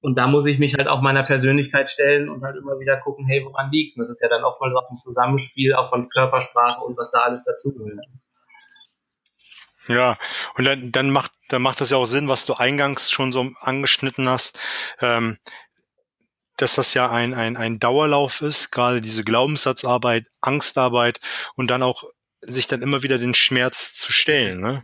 Und da muss ich mich halt auch meiner Persönlichkeit stellen und halt immer wieder gucken, hey, woran liegt's? Und das ist ja dann oftmals auch ein Zusammenspiel auch von Körpersprache und was da alles dazugehört. Ja, und dann, dann macht, dann macht das ja auch Sinn, was du eingangs schon so angeschnitten hast, ähm, dass das ja ein, ein, ein Dauerlauf ist, gerade diese Glaubenssatzarbeit, Angstarbeit und dann auch sich dann immer wieder den Schmerz zu stellen. Ne?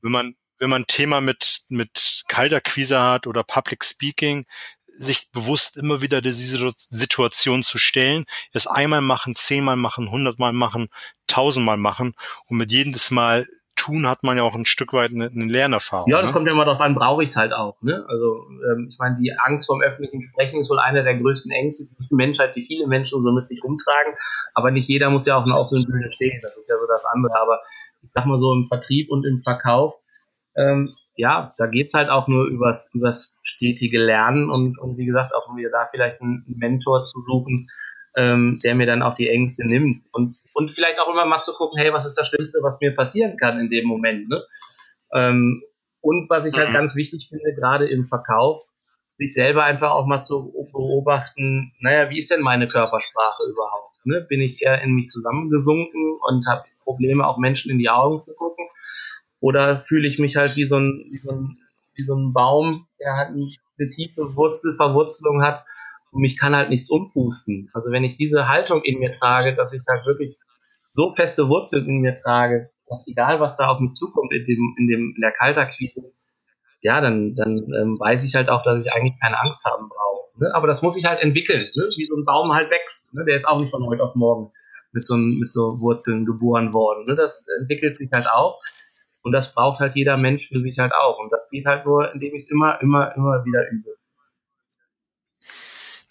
Wenn man, wenn man ein Thema mit, mit Kalterquise hat oder Public Speaking, sich bewusst immer wieder diese Situation zu stellen, es einmal machen, zehnmal machen, hundertmal machen, tausendmal machen und mit jedes Mal tun, hat man ja auch ein Stück weit eine, eine Lernerfahrung. Ja, das ne? kommt ja immer darauf an, brauche ich es halt auch. Ne? Also ähm, ich meine, die Angst vom öffentlichen Sprechen ist wohl einer der größten Ängste, die die Menschheit, die viele Menschen so mit sich rumtragen. Aber nicht jeder muss ja auf einer offenen Bühne stehen. Das ist ja so das andere. Aber ich sag mal so im Vertrieb und im Verkauf, ähm, ja, da geht's halt auch nur übers, übers stetige Lernen und, und wie gesagt, auch wieder da vielleicht einen Mentor zu suchen, ähm, der mir dann auch die Ängste nimmt. Und und vielleicht auch immer mal zu gucken, hey, was ist das Schlimmste, was mir passieren kann in dem Moment. Ne? Ähm, und was ich halt mhm. ganz wichtig finde, gerade im Verkauf, sich selber einfach auch mal zu beobachten, naja, wie ist denn meine Körpersprache überhaupt? Ne? Bin ich eher in mich zusammengesunken und habe Probleme, auch Menschen in die Augen zu gucken? Oder fühle ich mich halt wie so ein, wie so ein, wie so ein Baum, der halt eine tiefe Wurzelverwurzelung hat, und mich kann halt nichts umpusten. Also wenn ich diese Haltung in mir trage, dass ich halt wirklich so feste Wurzeln in mir trage, dass egal was da auf mich zukommt in dem, in dem, in der Kaltakquise, ja, dann, dann ähm, weiß ich halt auch, dass ich eigentlich keine Angst haben brauche. Ne? Aber das muss ich halt entwickeln, ne? wie so ein Baum halt wächst. Ne? Der ist auch nicht von heute auf morgen mit so, mit so Wurzeln geboren worden. Ne? Das entwickelt sich halt auch. Und das braucht halt jeder Mensch für sich halt auch. Und das geht halt nur, indem ich es immer, immer, immer wieder übe.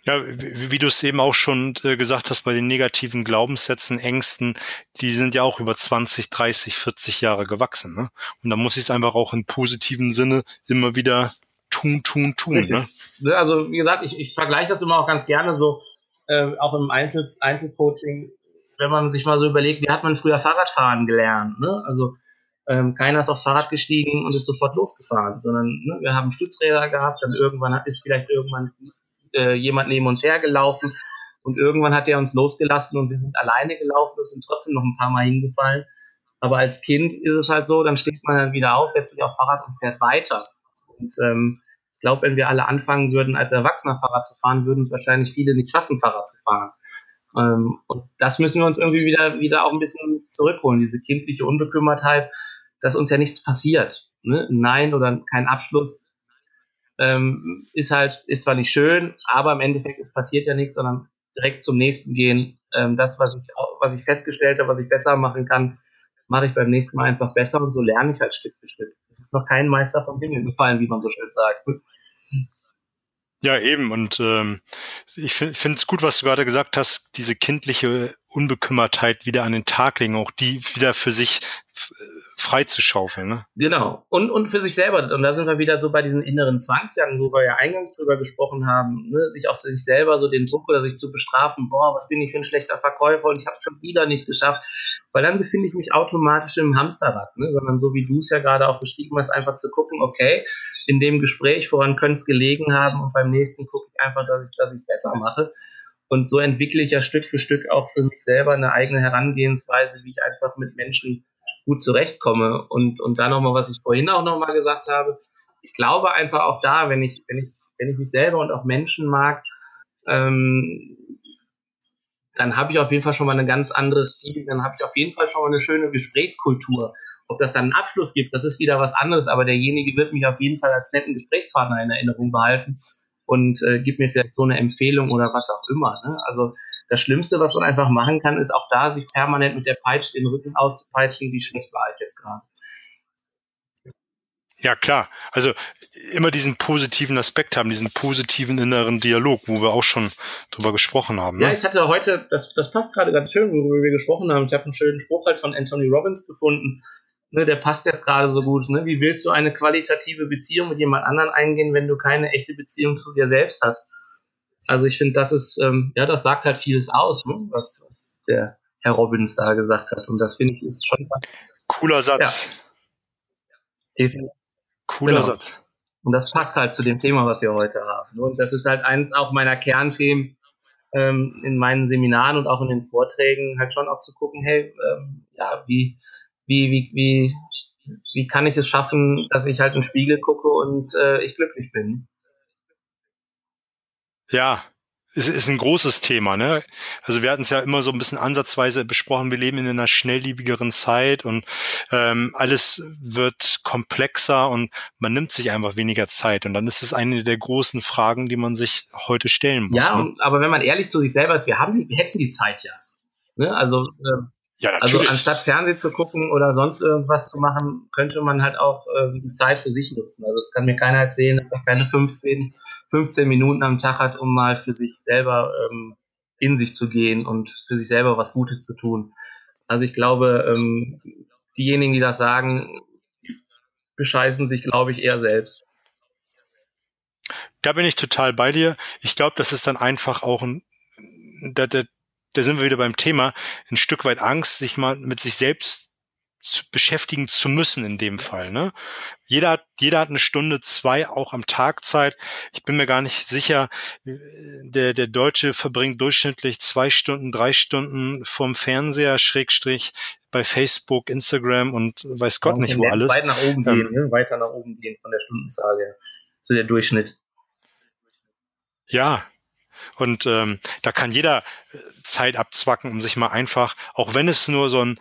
Ja, wie, du es eben auch schon äh, gesagt hast, bei den negativen Glaubenssätzen, Ängsten, die sind ja auch über 20, 30, 40 Jahre gewachsen. Ne? Und da muss ich es einfach auch in positiven Sinne immer wieder tun, tun, tun. Ne? ne? Also wie gesagt, ich, ich vergleiche das immer auch ganz gerne so, äh, auch im Einzel Einzelcoaching, wenn man sich mal so überlegt, wie hat man früher Fahrradfahren gelernt? Ne? Also ähm, keiner ist aufs Fahrrad gestiegen und ist sofort losgefahren, sondern ne, wir haben Stützräder gehabt, dann irgendwann ist vielleicht irgendwann äh, jemand neben uns hergelaufen und irgendwann hat er uns losgelassen und wir sind alleine gelaufen und sind trotzdem noch ein paar Mal hingefallen. Aber als Kind ist es halt so, dann steht man dann wieder auf, setzt sich auf Fahrrad und fährt weiter. Und ähm, ich glaube, wenn wir alle anfangen würden, als Erwachsener Fahrrad zu fahren, würden es wahrscheinlich viele nicht schaffen, Fahrrad zu fahren. Ähm, und das müssen wir uns irgendwie wieder, wieder auch ein bisschen zurückholen, diese kindliche Unbekümmertheit, dass uns ja nichts passiert. Ne? Nein oder kein Abschluss ähm, ist halt, ist zwar nicht schön, aber im Endeffekt es passiert ja nichts, sondern direkt zum nächsten gehen. Ähm, das, was ich, was ich festgestellt habe, was ich besser machen kann, mache ich beim nächsten Mal einfach besser und so lerne ich halt Stück für Stück. Es ist noch kein Meister vom Himmel gefallen, wie man so schön sagt. Ja, eben. Und ähm, ich finde es gut, was du gerade gesagt hast, diese kindliche Unbekümmertheit wieder an den Tag legen, auch die wieder für sich frei zu schaufeln. Ne? Genau. Und, und für sich selber. Und da sind wir wieder so bei diesen inneren Zwangsjahren, wo wir ja eingangs drüber gesprochen haben, ne? sich auch sich selber so den Druck oder sich zu bestrafen, boah, was bin ich für ein schlechter Verkäufer und ich habe es schon wieder nicht geschafft. Weil dann befinde ich mich automatisch im Hamsterrad, ne? sondern so wie du es ja gerade auch beschrieben hast, einfach zu gucken, okay, in dem Gespräch, woran könnte es gelegen haben und beim nächsten gucke ich einfach, dass ich dass ich es besser mache. Und so entwickle ich ja Stück für Stück auch für mich selber eine eigene Herangehensweise, wie ich einfach mit Menschen gut zurechtkomme. Und, und da nochmal, was ich vorhin auch nochmal gesagt habe, ich glaube einfach auch da, wenn ich, wenn ich, wenn ich mich selber und auch Menschen mag, ähm, dann habe ich auf jeden Fall schon mal ein ganz anderes Feeling, dann habe ich auf jeden Fall schon mal eine schöne Gesprächskultur. Ob das dann einen Abschluss gibt, das ist wieder was anderes, aber derjenige wird mich auf jeden Fall als netten Gesprächspartner in Erinnerung behalten und äh, gibt mir vielleicht so eine Empfehlung oder was auch immer. Ne? Also das Schlimmste, was man einfach machen kann, ist auch da, sich permanent mit der Peitsche den Rücken auszupeitschen, wie schlecht war ich jetzt gerade. Ja, klar. Also immer diesen positiven Aspekt haben, diesen positiven inneren Dialog, wo wir auch schon drüber gesprochen haben. Ne? Ja, ich hatte heute, das, das passt gerade ganz schön, worüber wir gesprochen haben. Ich habe einen schönen Spruch halt von Anthony Robbins gefunden ne, der passt jetzt gerade so gut. Ne? Wie willst du eine qualitative Beziehung mit jemand anderen eingehen, wenn du keine echte Beziehung zu dir selbst hast? Also ich finde, das ist, ähm, ja, das sagt halt vieles aus, ne? was, was der Herr Robbins da gesagt hat. Und das finde ich ist schon. Cooler Satz. Ja. Definitiv. Cooler genau. Satz. Und das passt halt zu dem Thema, was wir heute haben. Ne? Und das ist halt eins auch meiner Kernthemen ähm, in meinen Seminaren und auch in den Vorträgen, halt schon auch zu gucken, hey, ähm, ja, wie, wie, wie, wie, wie kann ich es schaffen, dass ich halt in den Spiegel gucke und äh, ich glücklich bin. Ja, es ist ein großes Thema, ne? Also wir hatten es ja immer so ein bisschen ansatzweise besprochen, wir leben in einer schnelllebigeren Zeit und ähm, alles wird komplexer und man nimmt sich einfach weniger Zeit. Und dann ist es eine der großen Fragen, die man sich heute stellen muss. Ja, ne? aber wenn man ehrlich zu sich selber ist, wir haben wir hätten die Zeit ja. Ne? Also äh, ja, also natürlich. Also anstatt Fernsehen zu gucken oder sonst irgendwas zu machen, könnte man halt auch ähm, die Zeit für sich nutzen. Also es kann mir keiner erzählen, dass er keine 15, 15 Minuten am Tag hat, um mal für sich selber ähm, in sich zu gehen und für sich selber was Gutes zu tun. Also ich glaube, ähm, diejenigen, die das sagen, bescheißen sich, glaube ich, eher selbst. Da bin ich total bei dir. Ich glaube, das ist dann einfach auch ein, der, der, da sind wir wieder beim Thema, ein Stück weit Angst, sich mal mit sich selbst zu beschäftigen zu müssen in dem Fall. Ne? Jeder, hat, jeder hat eine Stunde, zwei auch am Tag Zeit. Ich bin mir gar nicht sicher, der, der Deutsche verbringt durchschnittlich zwei Stunden, drei Stunden vorm Fernseher, Schrägstrich, bei Facebook, Instagram und weiß Gott ja, nicht wo alles. Weit nach oben ähm, gehen, ne? weiter nach oben gehen von der Stundenzahl her. So der Durchschnitt. Ja, und ähm, da kann jeder äh, Zeit abzwacken, um sich mal einfach, auch wenn es nur so ein,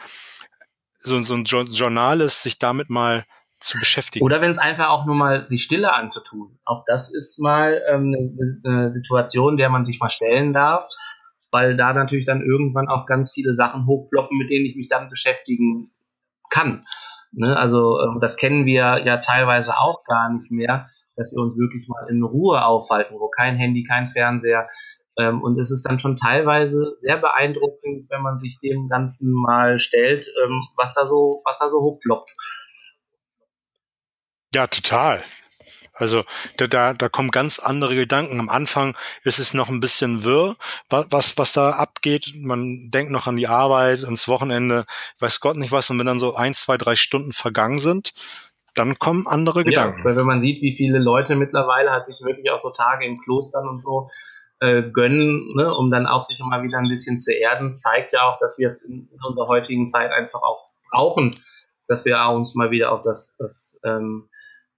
so, so ein Journal ist, sich damit mal zu beschäftigen. Oder wenn es einfach auch nur mal sich Stille anzutun. Auch das ist mal ähm, eine, eine Situation, der man sich mal stellen darf, weil da natürlich dann irgendwann auch ganz viele Sachen hochploppen, mit denen ich mich dann beschäftigen kann. Ne? Also äh, das kennen wir ja teilweise auch gar nicht mehr dass wir uns wirklich mal in Ruhe aufhalten, wo kein Handy, kein Fernseher. Ähm, und es ist dann schon teilweise sehr beeindruckend, wenn man sich dem Ganzen mal stellt, ähm, was da so, was da so hochploppt. Ja, total. Also da, da, da kommen ganz andere Gedanken. Am Anfang ist es noch ein bisschen wirr, was, was da abgeht. Man denkt noch an die Arbeit, ans Wochenende, weiß Gott nicht was. Und wenn dann so ein, zwei, drei Stunden vergangen sind, dann kommen andere Gedanken. Ja, weil wenn man sieht, wie viele Leute mittlerweile hat sich wirklich auch so Tage in Klostern und so äh, gönnen, ne, um dann auch sich mal wieder ein bisschen zu erden, zeigt ja auch, dass wir es in, in unserer heutigen Zeit einfach auch brauchen, dass wir uns mal wieder auf das, das, ähm,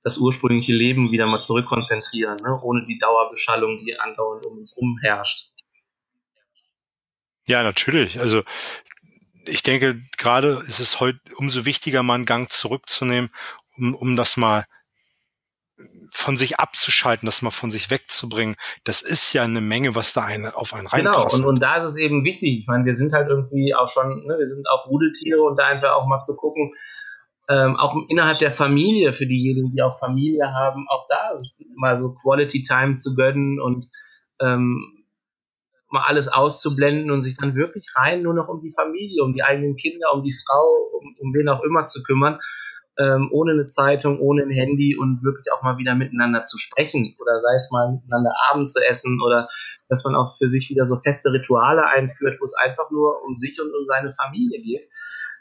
das ursprüngliche Leben wieder mal zurückkonzentrieren, ne, ohne die Dauerbeschallung, die andauernd um uns herum herrscht. Ja, natürlich. Also ich denke, gerade ist es heute umso wichtiger, mal einen Gang zurückzunehmen, um, um das mal von sich abzuschalten, das mal von sich wegzubringen. Das ist ja eine Menge, was da eine, auf einen reinprasselt. Genau, und, und da ist es eben wichtig. Ich meine, wir sind halt irgendwie auch schon, ne, wir sind auch Rudeltiere und da einfach auch mal zu gucken, ähm, auch innerhalb der Familie, für diejenigen, die auch Familie haben, auch da mal so Quality Time zu gönnen und ähm, mal alles auszublenden und sich dann wirklich rein nur noch um die Familie, um die eigenen Kinder, um die Frau, um, um wen auch immer zu kümmern, ähm, ohne eine Zeitung, ohne ein Handy und wirklich auch mal wieder miteinander zu sprechen oder sei es mal miteinander Abend zu essen oder dass man auch für sich wieder so feste Rituale einführt, wo es einfach nur um sich und um seine Familie geht.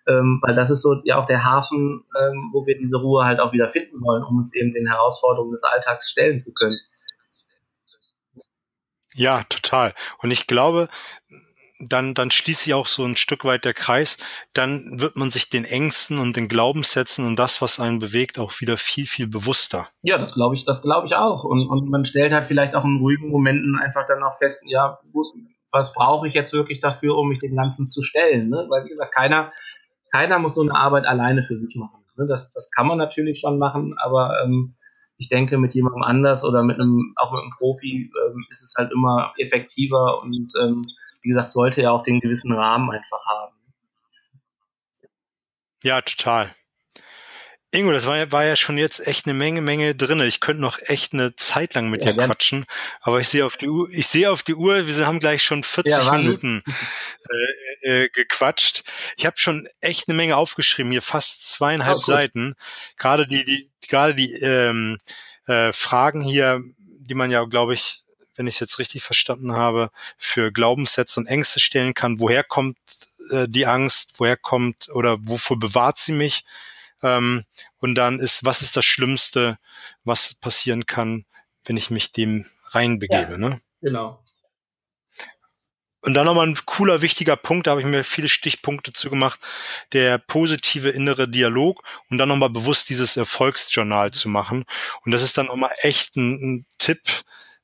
Ähm, weil das ist so ja auch der Hafen, ähm, wo wir diese Ruhe halt auch wieder finden sollen, um uns eben den Herausforderungen des Alltags stellen zu können. Ja, total. Und ich glaube, dann, dann schließt sich auch so ein Stück weit der Kreis. Dann wird man sich den Ängsten und den Glaubenssätzen und das, was einen bewegt, auch wieder viel, viel bewusster. Ja, das glaube ich, das glaube ich auch. Und, und man stellt halt vielleicht auch in ruhigen Momenten einfach dann auch fest, ja, was brauche ich jetzt wirklich dafür, um mich dem Ganzen zu stellen? Ne? Weil, wie gesagt, keiner, keiner muss so eine Arbeit alleine für sich machen. Ne? Das, das kann man natürlich schon machen, aber ähm, ich denke, mit jemandem anders oder mit einem, auch mit einem Profi ähm, ist es halt immer effektiver und ähm, wie gesagt, sollte ja auch den gewissen Rahmen einfach haben. Ja, total. Ingo, das war ja, war ja schon jetzt echt eine Menge, Menge drinne. Ich könnte noch echt eine Zeit lang mit ja, dir quatschen, aber ich sehe auf die Uhr, ich sehe auf die Uhr, wir haben gleich schon 40 ja, Minuten äh, äh, gequatscht. Ich habe schon echt eine Menge aufgeschrieben, hier fast zweieinhalb oh, Seiten. Gerade die, die, gerade die ähm, äh, Fragen hier, die man ja, glaube ich, wenn ich es jetzt richtig verstanden habe, für Glaubenssätze und Ängste stellen kann. Woher kommt äh, die Angst? Woher kommt oder wofür bewahrt sie mich? Ähm, und dann ist, was ist das Schlimmste, was passieren kann, wenn ich mich dem reinbegebe? Ja, ne? Genau. Und dann nochmal ein cooler, wichtiger Punkt, da habe ich mir viele Stichpunkte zu gemacht, der positive innere Dialog und dann nochmal bewusst dieses Erfolgsjournal zu machen. Und das ist dann nochmal echt ein, ein Tipp,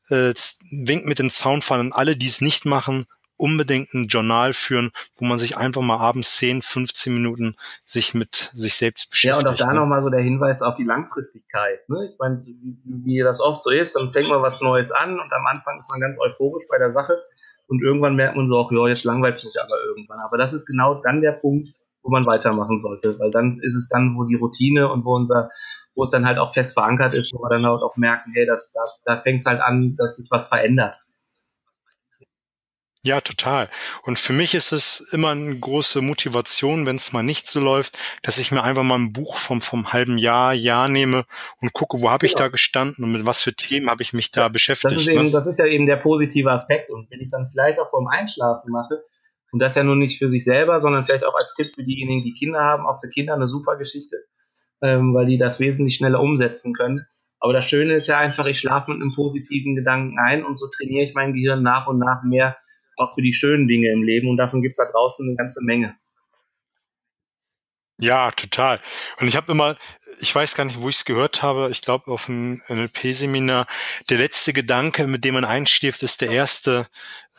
äh, Wink mit den Soundfallen an alle, die es nicht machen, unbedingt ein Journal führen, wo man sich einfach mal abends 10, 15 Minuten sich mit sich selbst beschäftigt. Ja, und auch da ne? nochmal so der Hinweis auf die Langfristigkeit. Ne? Ich meine, wie, wie das oft so ist, dann fängt man was Neues an und am Anfang ist man ganz euphorisch bei der Sache und irgendwann merkt man so, auch, ja, jetzt langweilt es mich aber irgendwann. Aber das ist genau dann der Punkt, wo man weitermachen sollte, weil dann ist es dann, wo die Routine und wo unser wo es dann halt auch fest verankert ist, wo wir dann halt auch merken, hey, das, das, da fängt es halt an, dass sich was verändert. Ja, total. Und für mich ist es immer eine große Motivation, wenn es mal nicht so läuft, dass ich mir einfach mal ein Buch vom, vom halben Jahr, Jahr nehme und gucke, wo habe genau. ich da gestanden und mit was für Themen habe ich mich da beschäftigt. Das ist, eben, ne? das ist ja eben der positive Aspekt. Und wenn ich dann vielleicht auch vorm Einschlafen mache, und das ja nur nicht für sich selber, sondern vielleicht auch als Tipp für diejenigen, die Kinder haben, auch für Kinder eine super Geschichte, ähm, weil die das wesentlich schneller umsetzen können. Aber das Schöne ist ja einfach, ich schlafe mit einem positiven Gedanken ein und so trainiere ich mein Gehirn nach und nach mehr auch für die schönen Dinge im Leben und davon gibt es da draußen eine ganze Menge. Ja, total. Und ich habe immer, ich weiß gar nicht, wo ich es gehört habe, ich glaube auf dem NLP-Seminar, der letzte Gedanke, mit dem man einstift, ist der erste,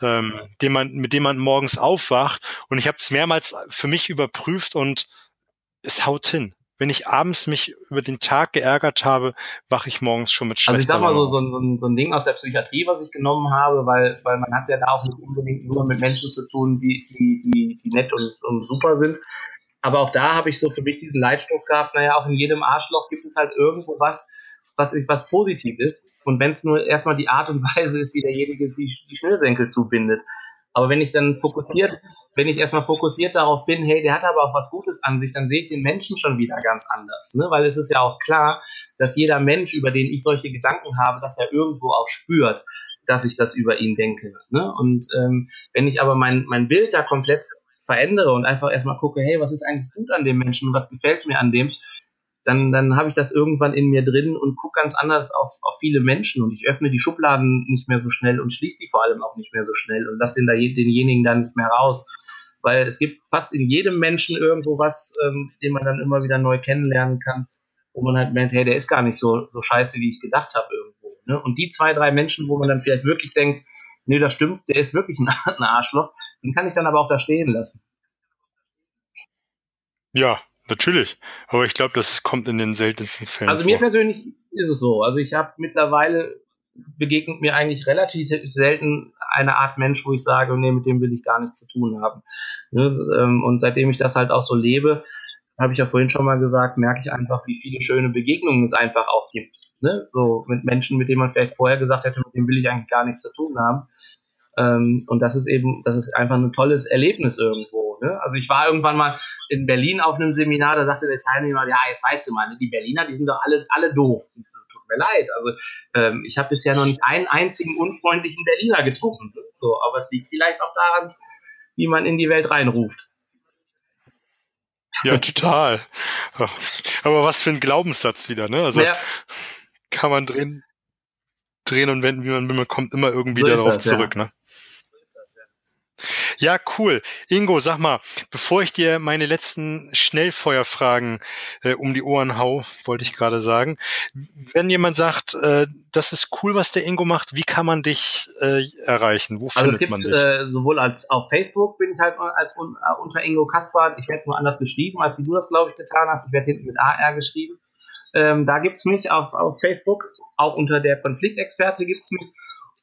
ähm, den man, mit dem man morgens aufwacht. Und ich habe es mehrmals für mich überprüft und es haut hin wenn ich abends mich über den Tag geärgert habe, wache ich morgens schon mit schlechter Also ich sag mal so, so, so, so ein Ding aus der Psychiatrie, was ich genommen habe, weil, weil man hat ja da auch nicht unbedingt nur mit Menschen zu tun, die, die, die, die nett und, und super sind. Aber auch da habe ich so für mich diesen Leitspruch gehabt, naja, auch in jedem Arschloch gibt es halt irgendwo was, was, was positiv ist. Und wenn es nur erstmal die Art und Weise ist, wie derjenige sich die Schnürsenkel zubindet. Aber wenn ich dann fokussiert wenn ich erstmal fokussiert darauf bin, hey, der hat aber auch was Gutes an sich, dann sehe ich den Menschen schon wieder ganz anders. Ne? Weil es ist ja auch klar, dass jeder Mensch, über den ich solche Gedanken habe, dass er irgendwo auch spürt, dass ich das über ihn denke. Ne? Und ähm, wenn ich aber mein, mein Bild da komplett verändere und einfach erstmal gucke, hey, was ist eigentlich gut an dem Menschen, was gefällt mir an dem, dann, dann habe ich das irgendwann in mir drin und gucke ganz anders auf, auf viele Menschen und ich öffne die Schubladen nicht mehr so schnell und schließe die vor allem auch nicht mehr so schnell und lasse den denjenigen dann nicht mehr raus weil es gibt fast in jedem Menschen irgendwo was, ähm, den man dann immer wieder neu kennenlernen kann, wo man halt merkt, hey, der ist gar nicht so, so scheiße, wie ich gedacht habe irgendwo. Ne? Und die zwei, drei Menschen, wo man dann vielleicht wirklich denkt, nee, das stimmt, der ist wirklich ein, ein Arschloch, Den kann ich dann aber auch da stehen lassen. Ja, natürlich. Aber ich glaube, das kommt in den seltensten Fällen. Also mir persönlich ist es so. Also ich habe mittlerweile begegnet mir eigentlich relativ selten eine Art Mensch, wo ich sage, nee, mit dem will ich gar nichts zu tun haben. Ne? Ähm, und seitdem ich das halt auch so lebe, habe ich ja vorhin schon mal gesagt, merke ich einfach, wie viele schöne Begegnungen es einfach auch gibt. Ne? So mit Menschen, mit denen man vielleicht vorher gesagt hätte, mit dem will ich eigentlich gar nichts zu tun haben. Ähm, und das ist eben, das ist einfach ein tolles Erlebnis irgendwo. Ne? Also ich war irgendwann mal in Berlin auf einem Seminar, da sagte der Teilnehmer, ja, jetzt weißt du mal, ne, die Berliner, die sind doch alle, alle doof. Ich so, tut mir leid. Also ähm, ich habe bisher noch nicht einen einzigen unfreundlichen Berliner getroffen. So, aber es liegt vielleicht auch daran, wie man in die Welt reinruft. Ja, total. Aber was für ein Glaubenssatz wieder, ne? Also ja. kann man drehen, drehen und wenden, wie man will, man kommt immer irgendwie so darauf das, zurück, ja. ne? Ja, cool. Ingo, sag mal, bevor ich dir meine letzten Schnellfeuerfragen äh, um die Ohren hau, wollte ich gerade sagen, wenn jemand sagt, äh, das ist cool, was der Ingo macht, wie kann man dich äh, erreichen? Wo also findet gibt, man dich? Äh, sowohl als auf Facebook bin ich halt als un, uh, unter Ingo Kaspar. Ich werde nur anders geschrieben, als wie du das, glaube ich, getan hast. Ich werde hinten mit AR geschrieben. Ähm, da gibt's mich auf, auf Facebook, auch unter der Konfliktexperte gibt's mich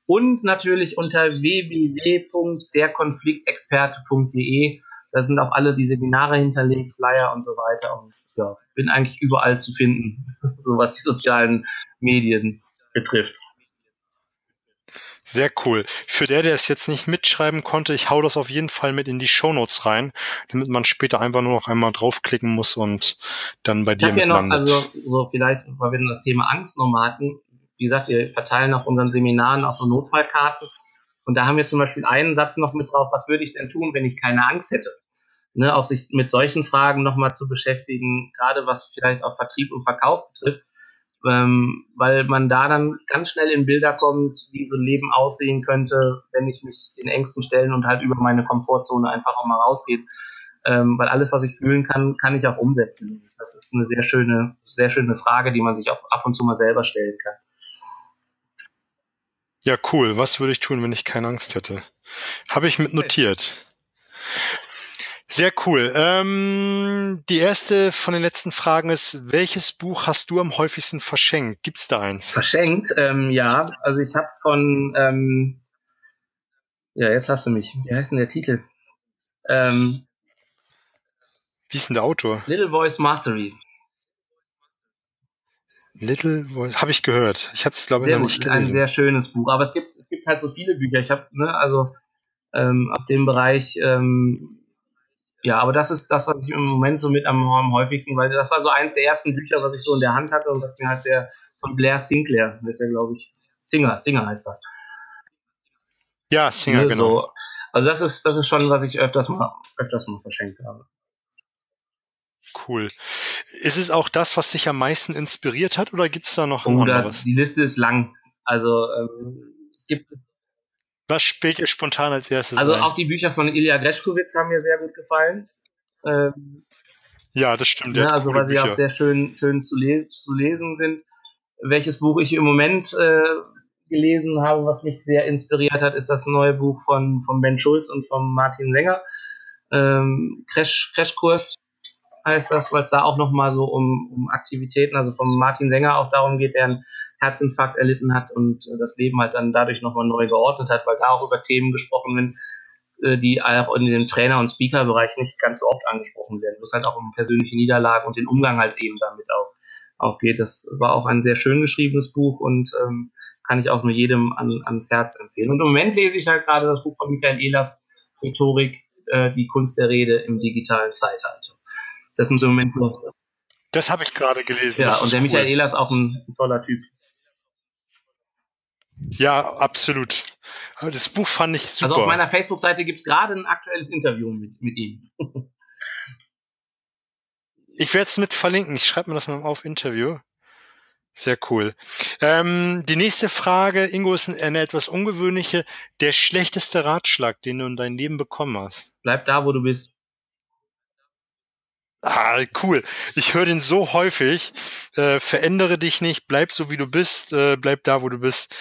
und natürlich unter www.derkonfliktexperte.de. Da sind auch alle die Seminare hinterlegt, Flyer und so weiter. Und ja, bin eigentlich überall zu finden, so was die sozialen Medien betrifft. Sehr cool. Für der, der es jetzt nicht mitschreiben konnte, ich hau das auf jeden Fall mit in die Shownotes rein, damit man später einfach nur noch einmal draufklicken muss und dann bei dir mit ja noch, landet. Also so vielleicht, weil wir das Thema Angst nochmal hatten, wie gesagt, wir verteilen auf unseren Seminaren auch so Notfallkarten. Und da haben wir zum Beispiel einen Satz noch mit drauf, was würde ich denn tun, wenn ich keine Angst hätte? Ne, auch sich mit solchen Fragen nochmal zu beschäftigen, gerade was vielleicht auch Vertrieb und Verkauf betrifft, ähm, weil man da dann ganz schnell in Bilder kommt, wie so ein Leben aussehen könnte, wenn ich mich den Ängsten stellen und halt über meine Komfortzone einfach auch mal rausgehe. Ähm, weil alles, was ich fühlen kann, kann ich auch umsetzen. Das ist eine sehr schöne, sehr schöne Frage, die man sich auch ab und zu mal selber stellen kann. Ja, cool. Was würde ich tun, wenn ich keine Angst hätte? Habe ich mit notiert. Sehr cool. Ähm, die erste von den letzten Fragen ist, welches Buch hast du am häufigsten verschenkt? Gibt's da eins? Verschenkt? Ähm, ja, also ich habe von, ähm, ja, jetzt hast du mich. Wie heißt denn der Titel? Ähm, Wie ist denn der Autor? Little Voice Mastery. Little habe ich gehört. Ich habe es glaube ich noch nicht gelesen. Ein sehr schönes Buch, aber es gibt es gibt halt so viele Bücher. Ich habe ne, also ähm, auf dem Bereich ähm, ja, aber das ist das, was ich im Moment so mit am, am häufigsten, weil das war so eins der ersten Bücher, was ich so in der Hand hatte und das mir halt der von Blair Sinclair, das ist ja glaube ich Singer, Singer heißt das. Ja, Singer, ne, genau. So. Also das ist das ist schon, was ich öfters mal öfters mal verschenkt habe. Cool. Ist es auch das, was dich am meisten inspiriert hat oder gibt es da noch ein Oder anderes? Die Liste ist lang. Also ähm, es gibt. Was spielt dir spontan als erstes? Also ein? auch die Bücher von Ilya Greschkowitz haben mir sehr gut gefallen. Ähm, ja, das stimmt. Ja, ne, also weil sie auch sehr schön, schön zu, le zu lesen sind. Welches Buch ich im Moment äh, gelesen habe, was mich sehr inspiriert hat, ist das neue Buch von, von Ben Schulz und von Martin Sänger. Ähm, Crash, Crashkurs heißt das, weil es da auch nochmal so um, um Aktivitäten, also vom Martin Sänger auch darum geht, der einen Herzinfarkt erlitten hat und äh, das Leben halt dann dadurch nochmal neu geordnet hat, weil da auch über Themen gesprochen werden, äh, die auch in dem Trainer- und Speaker-Bereich nicht ganz so oft angesprochen werden, wo es halt auch um persönliche Niederlagen und den Umgang halt eben damit auch, auch geht. Das war auch ein sehr schön geschriebenes Buch und ähm, kann ich auch nur jedem an, ans Herz empfehlen. Und im Moment lese ich halt gerade das Buch von Michael Ehlers, Rhetorik, äh, die Kunst der Rede im digitalen Zeitalter. Das sind so Momente. Das habe ich gerade gelesen. Ja, und der cool. Michael Ehlers ist auch ein, ein toller Typ. Ja, absolut. Das Buch fand ich super. Also auf meiner Facebook-Seite gibt es gerade ein aktuelles Interview mit, mit ihm. ich werde es mit verlinken. Ich schreibe mir das mal auf Interview. Sehr cool. Ähm, die nächste Frage, Ingo, ist eine etwas ungewöhnliche. Der schlechteste Ratschlag, den du in deinem Leben bekommen hast? Bleib da, wo du bist. Ah, cool. Ich höre den so häufig. Äh, verändere dich nicht, bleib so wie du bist, äh, bleib da, wo du bist.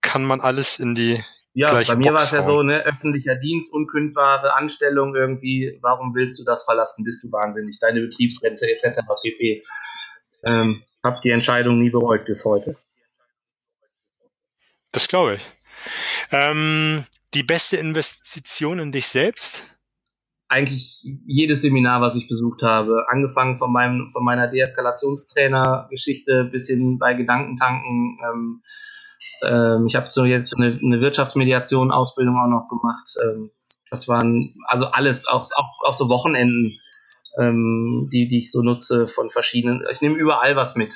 Kann man alles in die Ja, bei mir war es ja so, ne, öffentlicher Dienst, unkündbare Anstellung irgendwie, warum willst du das verlassen? Bist du wahnsinnig? Deine Betriebsrente etc. pp. Ähm, hab die Entscheidung nie bereut bis heute. Das glaube ich. Ähm, die beste Investition in dich selbst? Eigentlich jedes Seminar, was ich besucht habe, angefangen von meinem von meiner Deeskalationstrainer-Geschichte bis hin bei Gedankentanken. Ähm, ähm, ich habe so jetzt eine, eine Wirtschaftsmediation-Ausbildung auch noch gemacht. Ähm, das waren also alles, auch, auch, auch so Wochenenden, ähm, die, die ich so nutze von verschiedenen. Ich nehme überall was mit.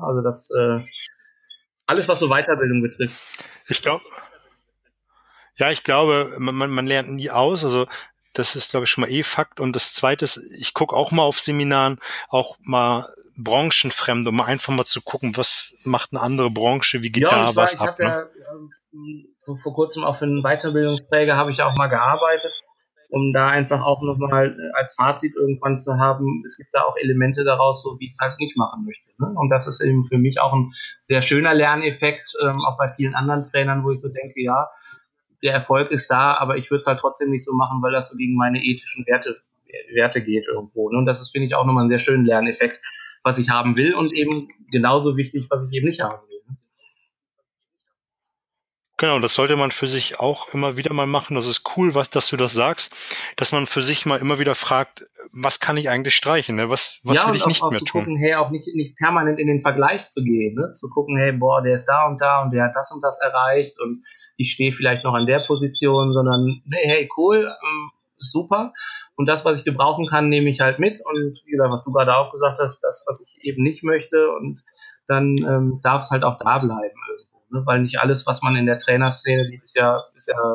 Also das äh, alles, was so Weiterbildung betrifft. Ich glaube, ja, ich glaube, man, man lernt nie aus. Also das ist, glaube ich, schon mal eh Fakt. Und das Zweite ist, ich gucke auch mal auf Seminaren, auch mal branchenfremd, um einfach mal zu gucken, was macht eine andere Branche, wie geht ja, da was war, ab. Ne? Ja, ähm, so vor kurzem auch für einen Weiterbildungsträger habe ich auch mal gearbeitet, um da einfach auch nochmal als Fazit irgendwann zu haben, es gibt da auch Elemente daraus, so wie ich es halt nicht machen möchte. Ne? Und das ist eben für mich auch ein sehr schöner Lerneffekt, ähm, auch bei vielen anderen Trainern, wo ich so denke, ja, der Erfolg ist da, aber ich würde es halt trotzdem nicht so machen, weil das so gegen meine ethischen Werte, Werte geht irgendwo. Ne? Und das ist, finde ich, auch nochmal einen sehr schönen Lerneffekt, was ich haben will und eben genauso wichtig, was ich eben nicht haben will. Ne? Genau, das sollte man für sich auch immer wieder mal machen. Das ist cool, was, dass du das sagst, dass man für sich mal immer wieder fragt, was kann ich eigentlich streichen, ne? was, was ja, will ich auch, nicht auch mehr zu tun. Gucken, hey, auch nicht, nicht permanent in den Vergleich zu gehen, ne? zu gucken, hey, boah, der ist da und da und der hat das und das erreicht und ich stehe vielleicht noch an der Position, sondern nee, hey, cool, ähm, super. Und das, was ich gebrauchen kann, nehme ich halt mit. Und wie gesagt, was du gerade auch gesagt hast, das, was ich eben nicht möchte, und dann ähm, darf es halt auch da bleiben. Ne? Weil nicht alles, was man in der Trainerszene sieht, ist ja, ist ja,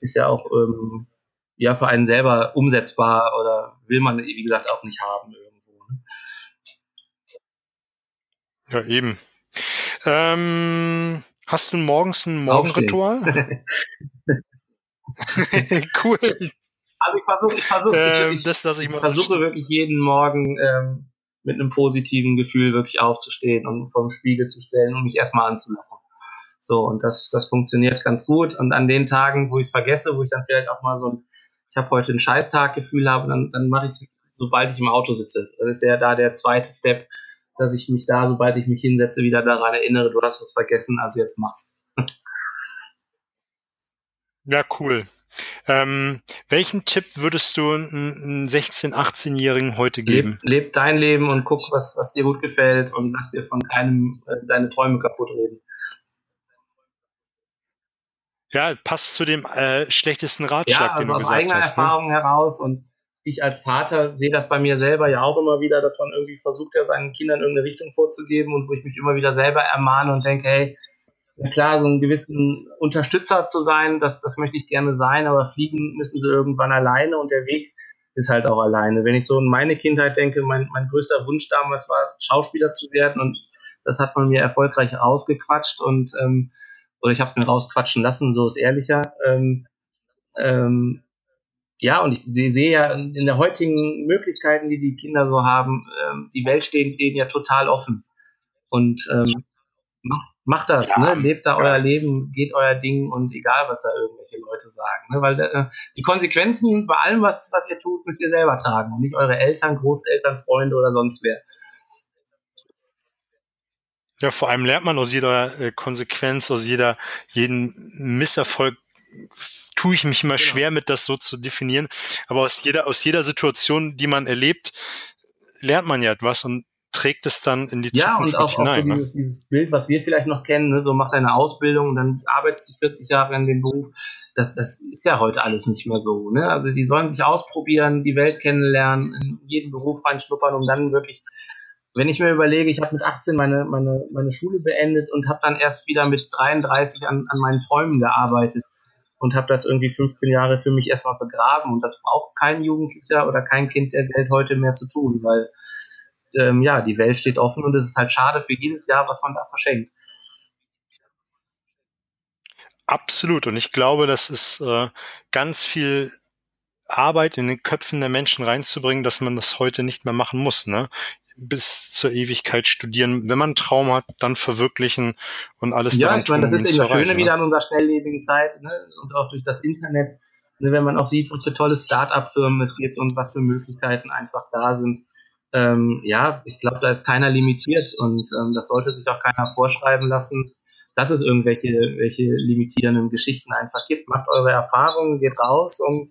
ist ja auch ähm, ja für einen selber umsetzbar oder will man, wie gesagt, auch nicht haben irgendwo. Ne? Ja, eben. Ähm, Hast du morgens ein Morgenritual? cool. Also ich versuche, ich versuche, ähm, ich, ich, ich, ich versuche wirklich jeden Morgen ähm, mit einem positiven Gefühl wirklich aufzustehen und vom Spiegel zu stellen und mich erstmal anzulachen. So, und das, das funktioniert ganz gut. Und an den Tagen, wo ich es vergesse, wo ich dann vielleicht auch mal so ein, ich habe heute ein Scheißtag-Gefühl habe, dann, dann mache ich es, sobald ich im Auto sitze. Das ist der da der zweite Step, dass ich mich da, sobald ich mich hinsetze, wieder daran erinnere, du hast was vergessen, also jetzt mach's. Ja, cool. Ähm, welchen Tipp würdest du einem 16-, 18-Jährigen heute geben? Leb, leb, dein Leben und guck, was, was dir gut gefällt und lass dir von keinem äh, deine Träume kaputt reden. Ja, passt zu dem äh, schlechtesten Ratschlag, ja, also den du gesagt hast. aus eigener ne? Erfahrung heraus und ich als Vater sehe das bei mir selber ja auch immer wieder, dass man irgendwie versucht, ja seinen Kindern irgendeine Richtung vorzugeben und wo ich mich immer wieder selber ermahne und denke, hey, klar, so einen gewissen Unterstützer zu sein, das, das möchte ich gerne sein, aber fliegen müssen sie irgendwann alleine und der Weg ist halt auch alleine. Wenn ich so in meine Kindheit denke, mein, mein größter Wunsch damals war, Schauspieler zu werden und das hat man mir erfolgreich rausgequatscht und ähm, oder ich habe es mir rausquatschen lassen, so ist ehrlicher. Ähm, ähm, ja, und ich sehe ja in der heutigen Möglichkeiten, die die Kinder so haben, ähm, die Welt steht denen ja total offen. Und ähm, macht, macht das, ja, ne? Lebt da ja. euer Leben, geht euer Ding und egal, was da irgendwelche Leute sagen. Ne? Weil äh, die Konsequenzen bei allem, was, was ihr tut, müsst ihr selber tragen und nicht eure Eltern, Großeltern, Freunde oder sonst wer. Ja, vor allem lernt man aus jeder äh, Konsequenz, aus jeder, jeden Misserfolg tue ich mich immer genau. schwer mit, das so zu definieren. Aber aus jeder, aus jeder Situation, die man erlebt, lernt man ja etwas und trägt es dann in die ja, Zukunft und auch, hinein. Auch so ne? dieses, dieses, Bild, was wir vielleicht noch kennen, ne? so mach deine Ausbildung und dann arbeitest du 40 Jahre in dem Beruf. Das, das ist ja heute alles nicht mehr so. Ne? Also die sollen sich ausprobieren, die Welt kennenlernen, in jeden Beruf reinschnuppern, um dann wirklich wenn ich mir überlege, ich habe mit 18 meine, meine, meine Schule beendet und habe dann erst wieder mit 33 an, an meinen Träumen gearbeitet und habe das irgendwie 15 Jahre für mich erstmal begraben. Und das braucht kein Jugendlicher oder kein Kind der Welt heute mehr zu tun, weil ähm, ja, die Welt steht offen und es ist halt schade für jedes Jahr, was man da verschenkt. Absolut. Und ich glaube, das ist äh, ganz viel Arbeit in den Köpfen der Menschen reinzubringen, dass man das heute nicht mehr machen muss. Ne? Bis zur Ewigkeit studieren. Wenn man einen Traum hat, dann verwirklichen und alles ja, daran ich meine, das ist eben das Schöne wieder ne? an unserer schnelllebigen Zeit ne? und auch durch das Internet, ne? wenn man auch sieht, was für tolle Start-up-Firmen es gibt und was für Möglichkeiten einfach da sind. Ähm, ja, ich glaube, da ist keiner limitiert und ähm, das sollte sich auch keiner vorschreiben lassen, dass es irgendwelche welche limitierenden Geschichten einfach gibt. Macht eure Erfahrungen, geht raus und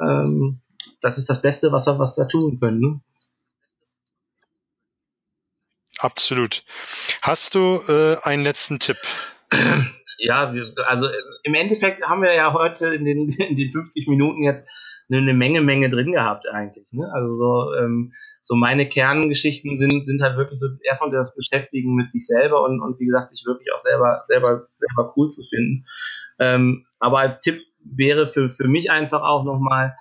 ähm, das ist das Beste, was wir was da tun können. Absolut. Hast du äh, einen letzten Tipp? Ja, wir, also äh, im Endeffekt haben wir ja heute in den, in den 50 Minuten jetzt eine, eine Menge, Menge drin gehabt eigentlich. Ne? Also so, ähm, so meine Kerngeschichten sind, sind halt wirklich so erstmal das Beschäftigen mit sich selber und, und wie gesagt, sich wirklich auch selber, selber, selber cool zu finden. Ähm, aber als Tipp wäre für, für mich einfach auch nochmal,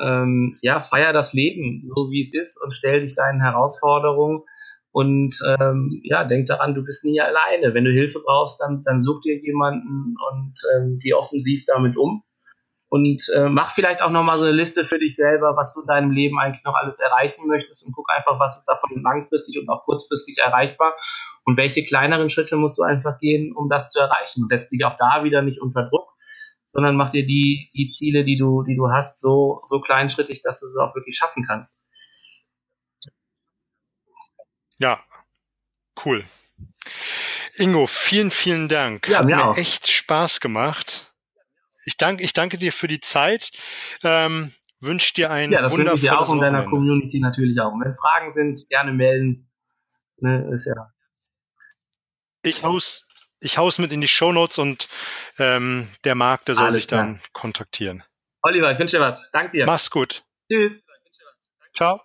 ähm, ja, feier das Leben so wie es ist und stell dich deinen Herausforderungen und ähm, ja, denk daran, du bist nie alleine. Wenn du Hilfe brauchst, dann, dann such dir jemanden und ähm, geh offensiv damit um. Und äh, mach vielleicht auch nochmal so eine Liste für dich selber, was du in deinem Leben eigentlich noch alles erreichen möchtest und guck einfach, was ist davon langfristig und auch kurzfristig erreichbar und welche kleineren Schritte musst du einfach gehen, um das zu erreichen. Setz dich auch da wieder nicht unter Druck, sondern mach dir die, die Ziele, die du, die du hast, so, so kleinschrittig, dass du sie auch wirklich schaffen kannst. Ja, cool. Ingo, vielen, vielen Dank. Ja, Hat mir auch. echt Spaß gemacht. Ich danke, ich danke dir für die Zeit. Ähm, wünsche dir ein Ja, das wünsche ich dir auch und deiner. Community natürlich auch. Und wenn Fragen sind, gerne melden. Ne, ist ja. Ich haus, ich haus mit in die Shownotes und ähm, der Marc, der soll Alles sich dann kontaktieren. Oliver, ich wünsche dir was. Dank dir. Mach's gut. Tschüss. Ciao.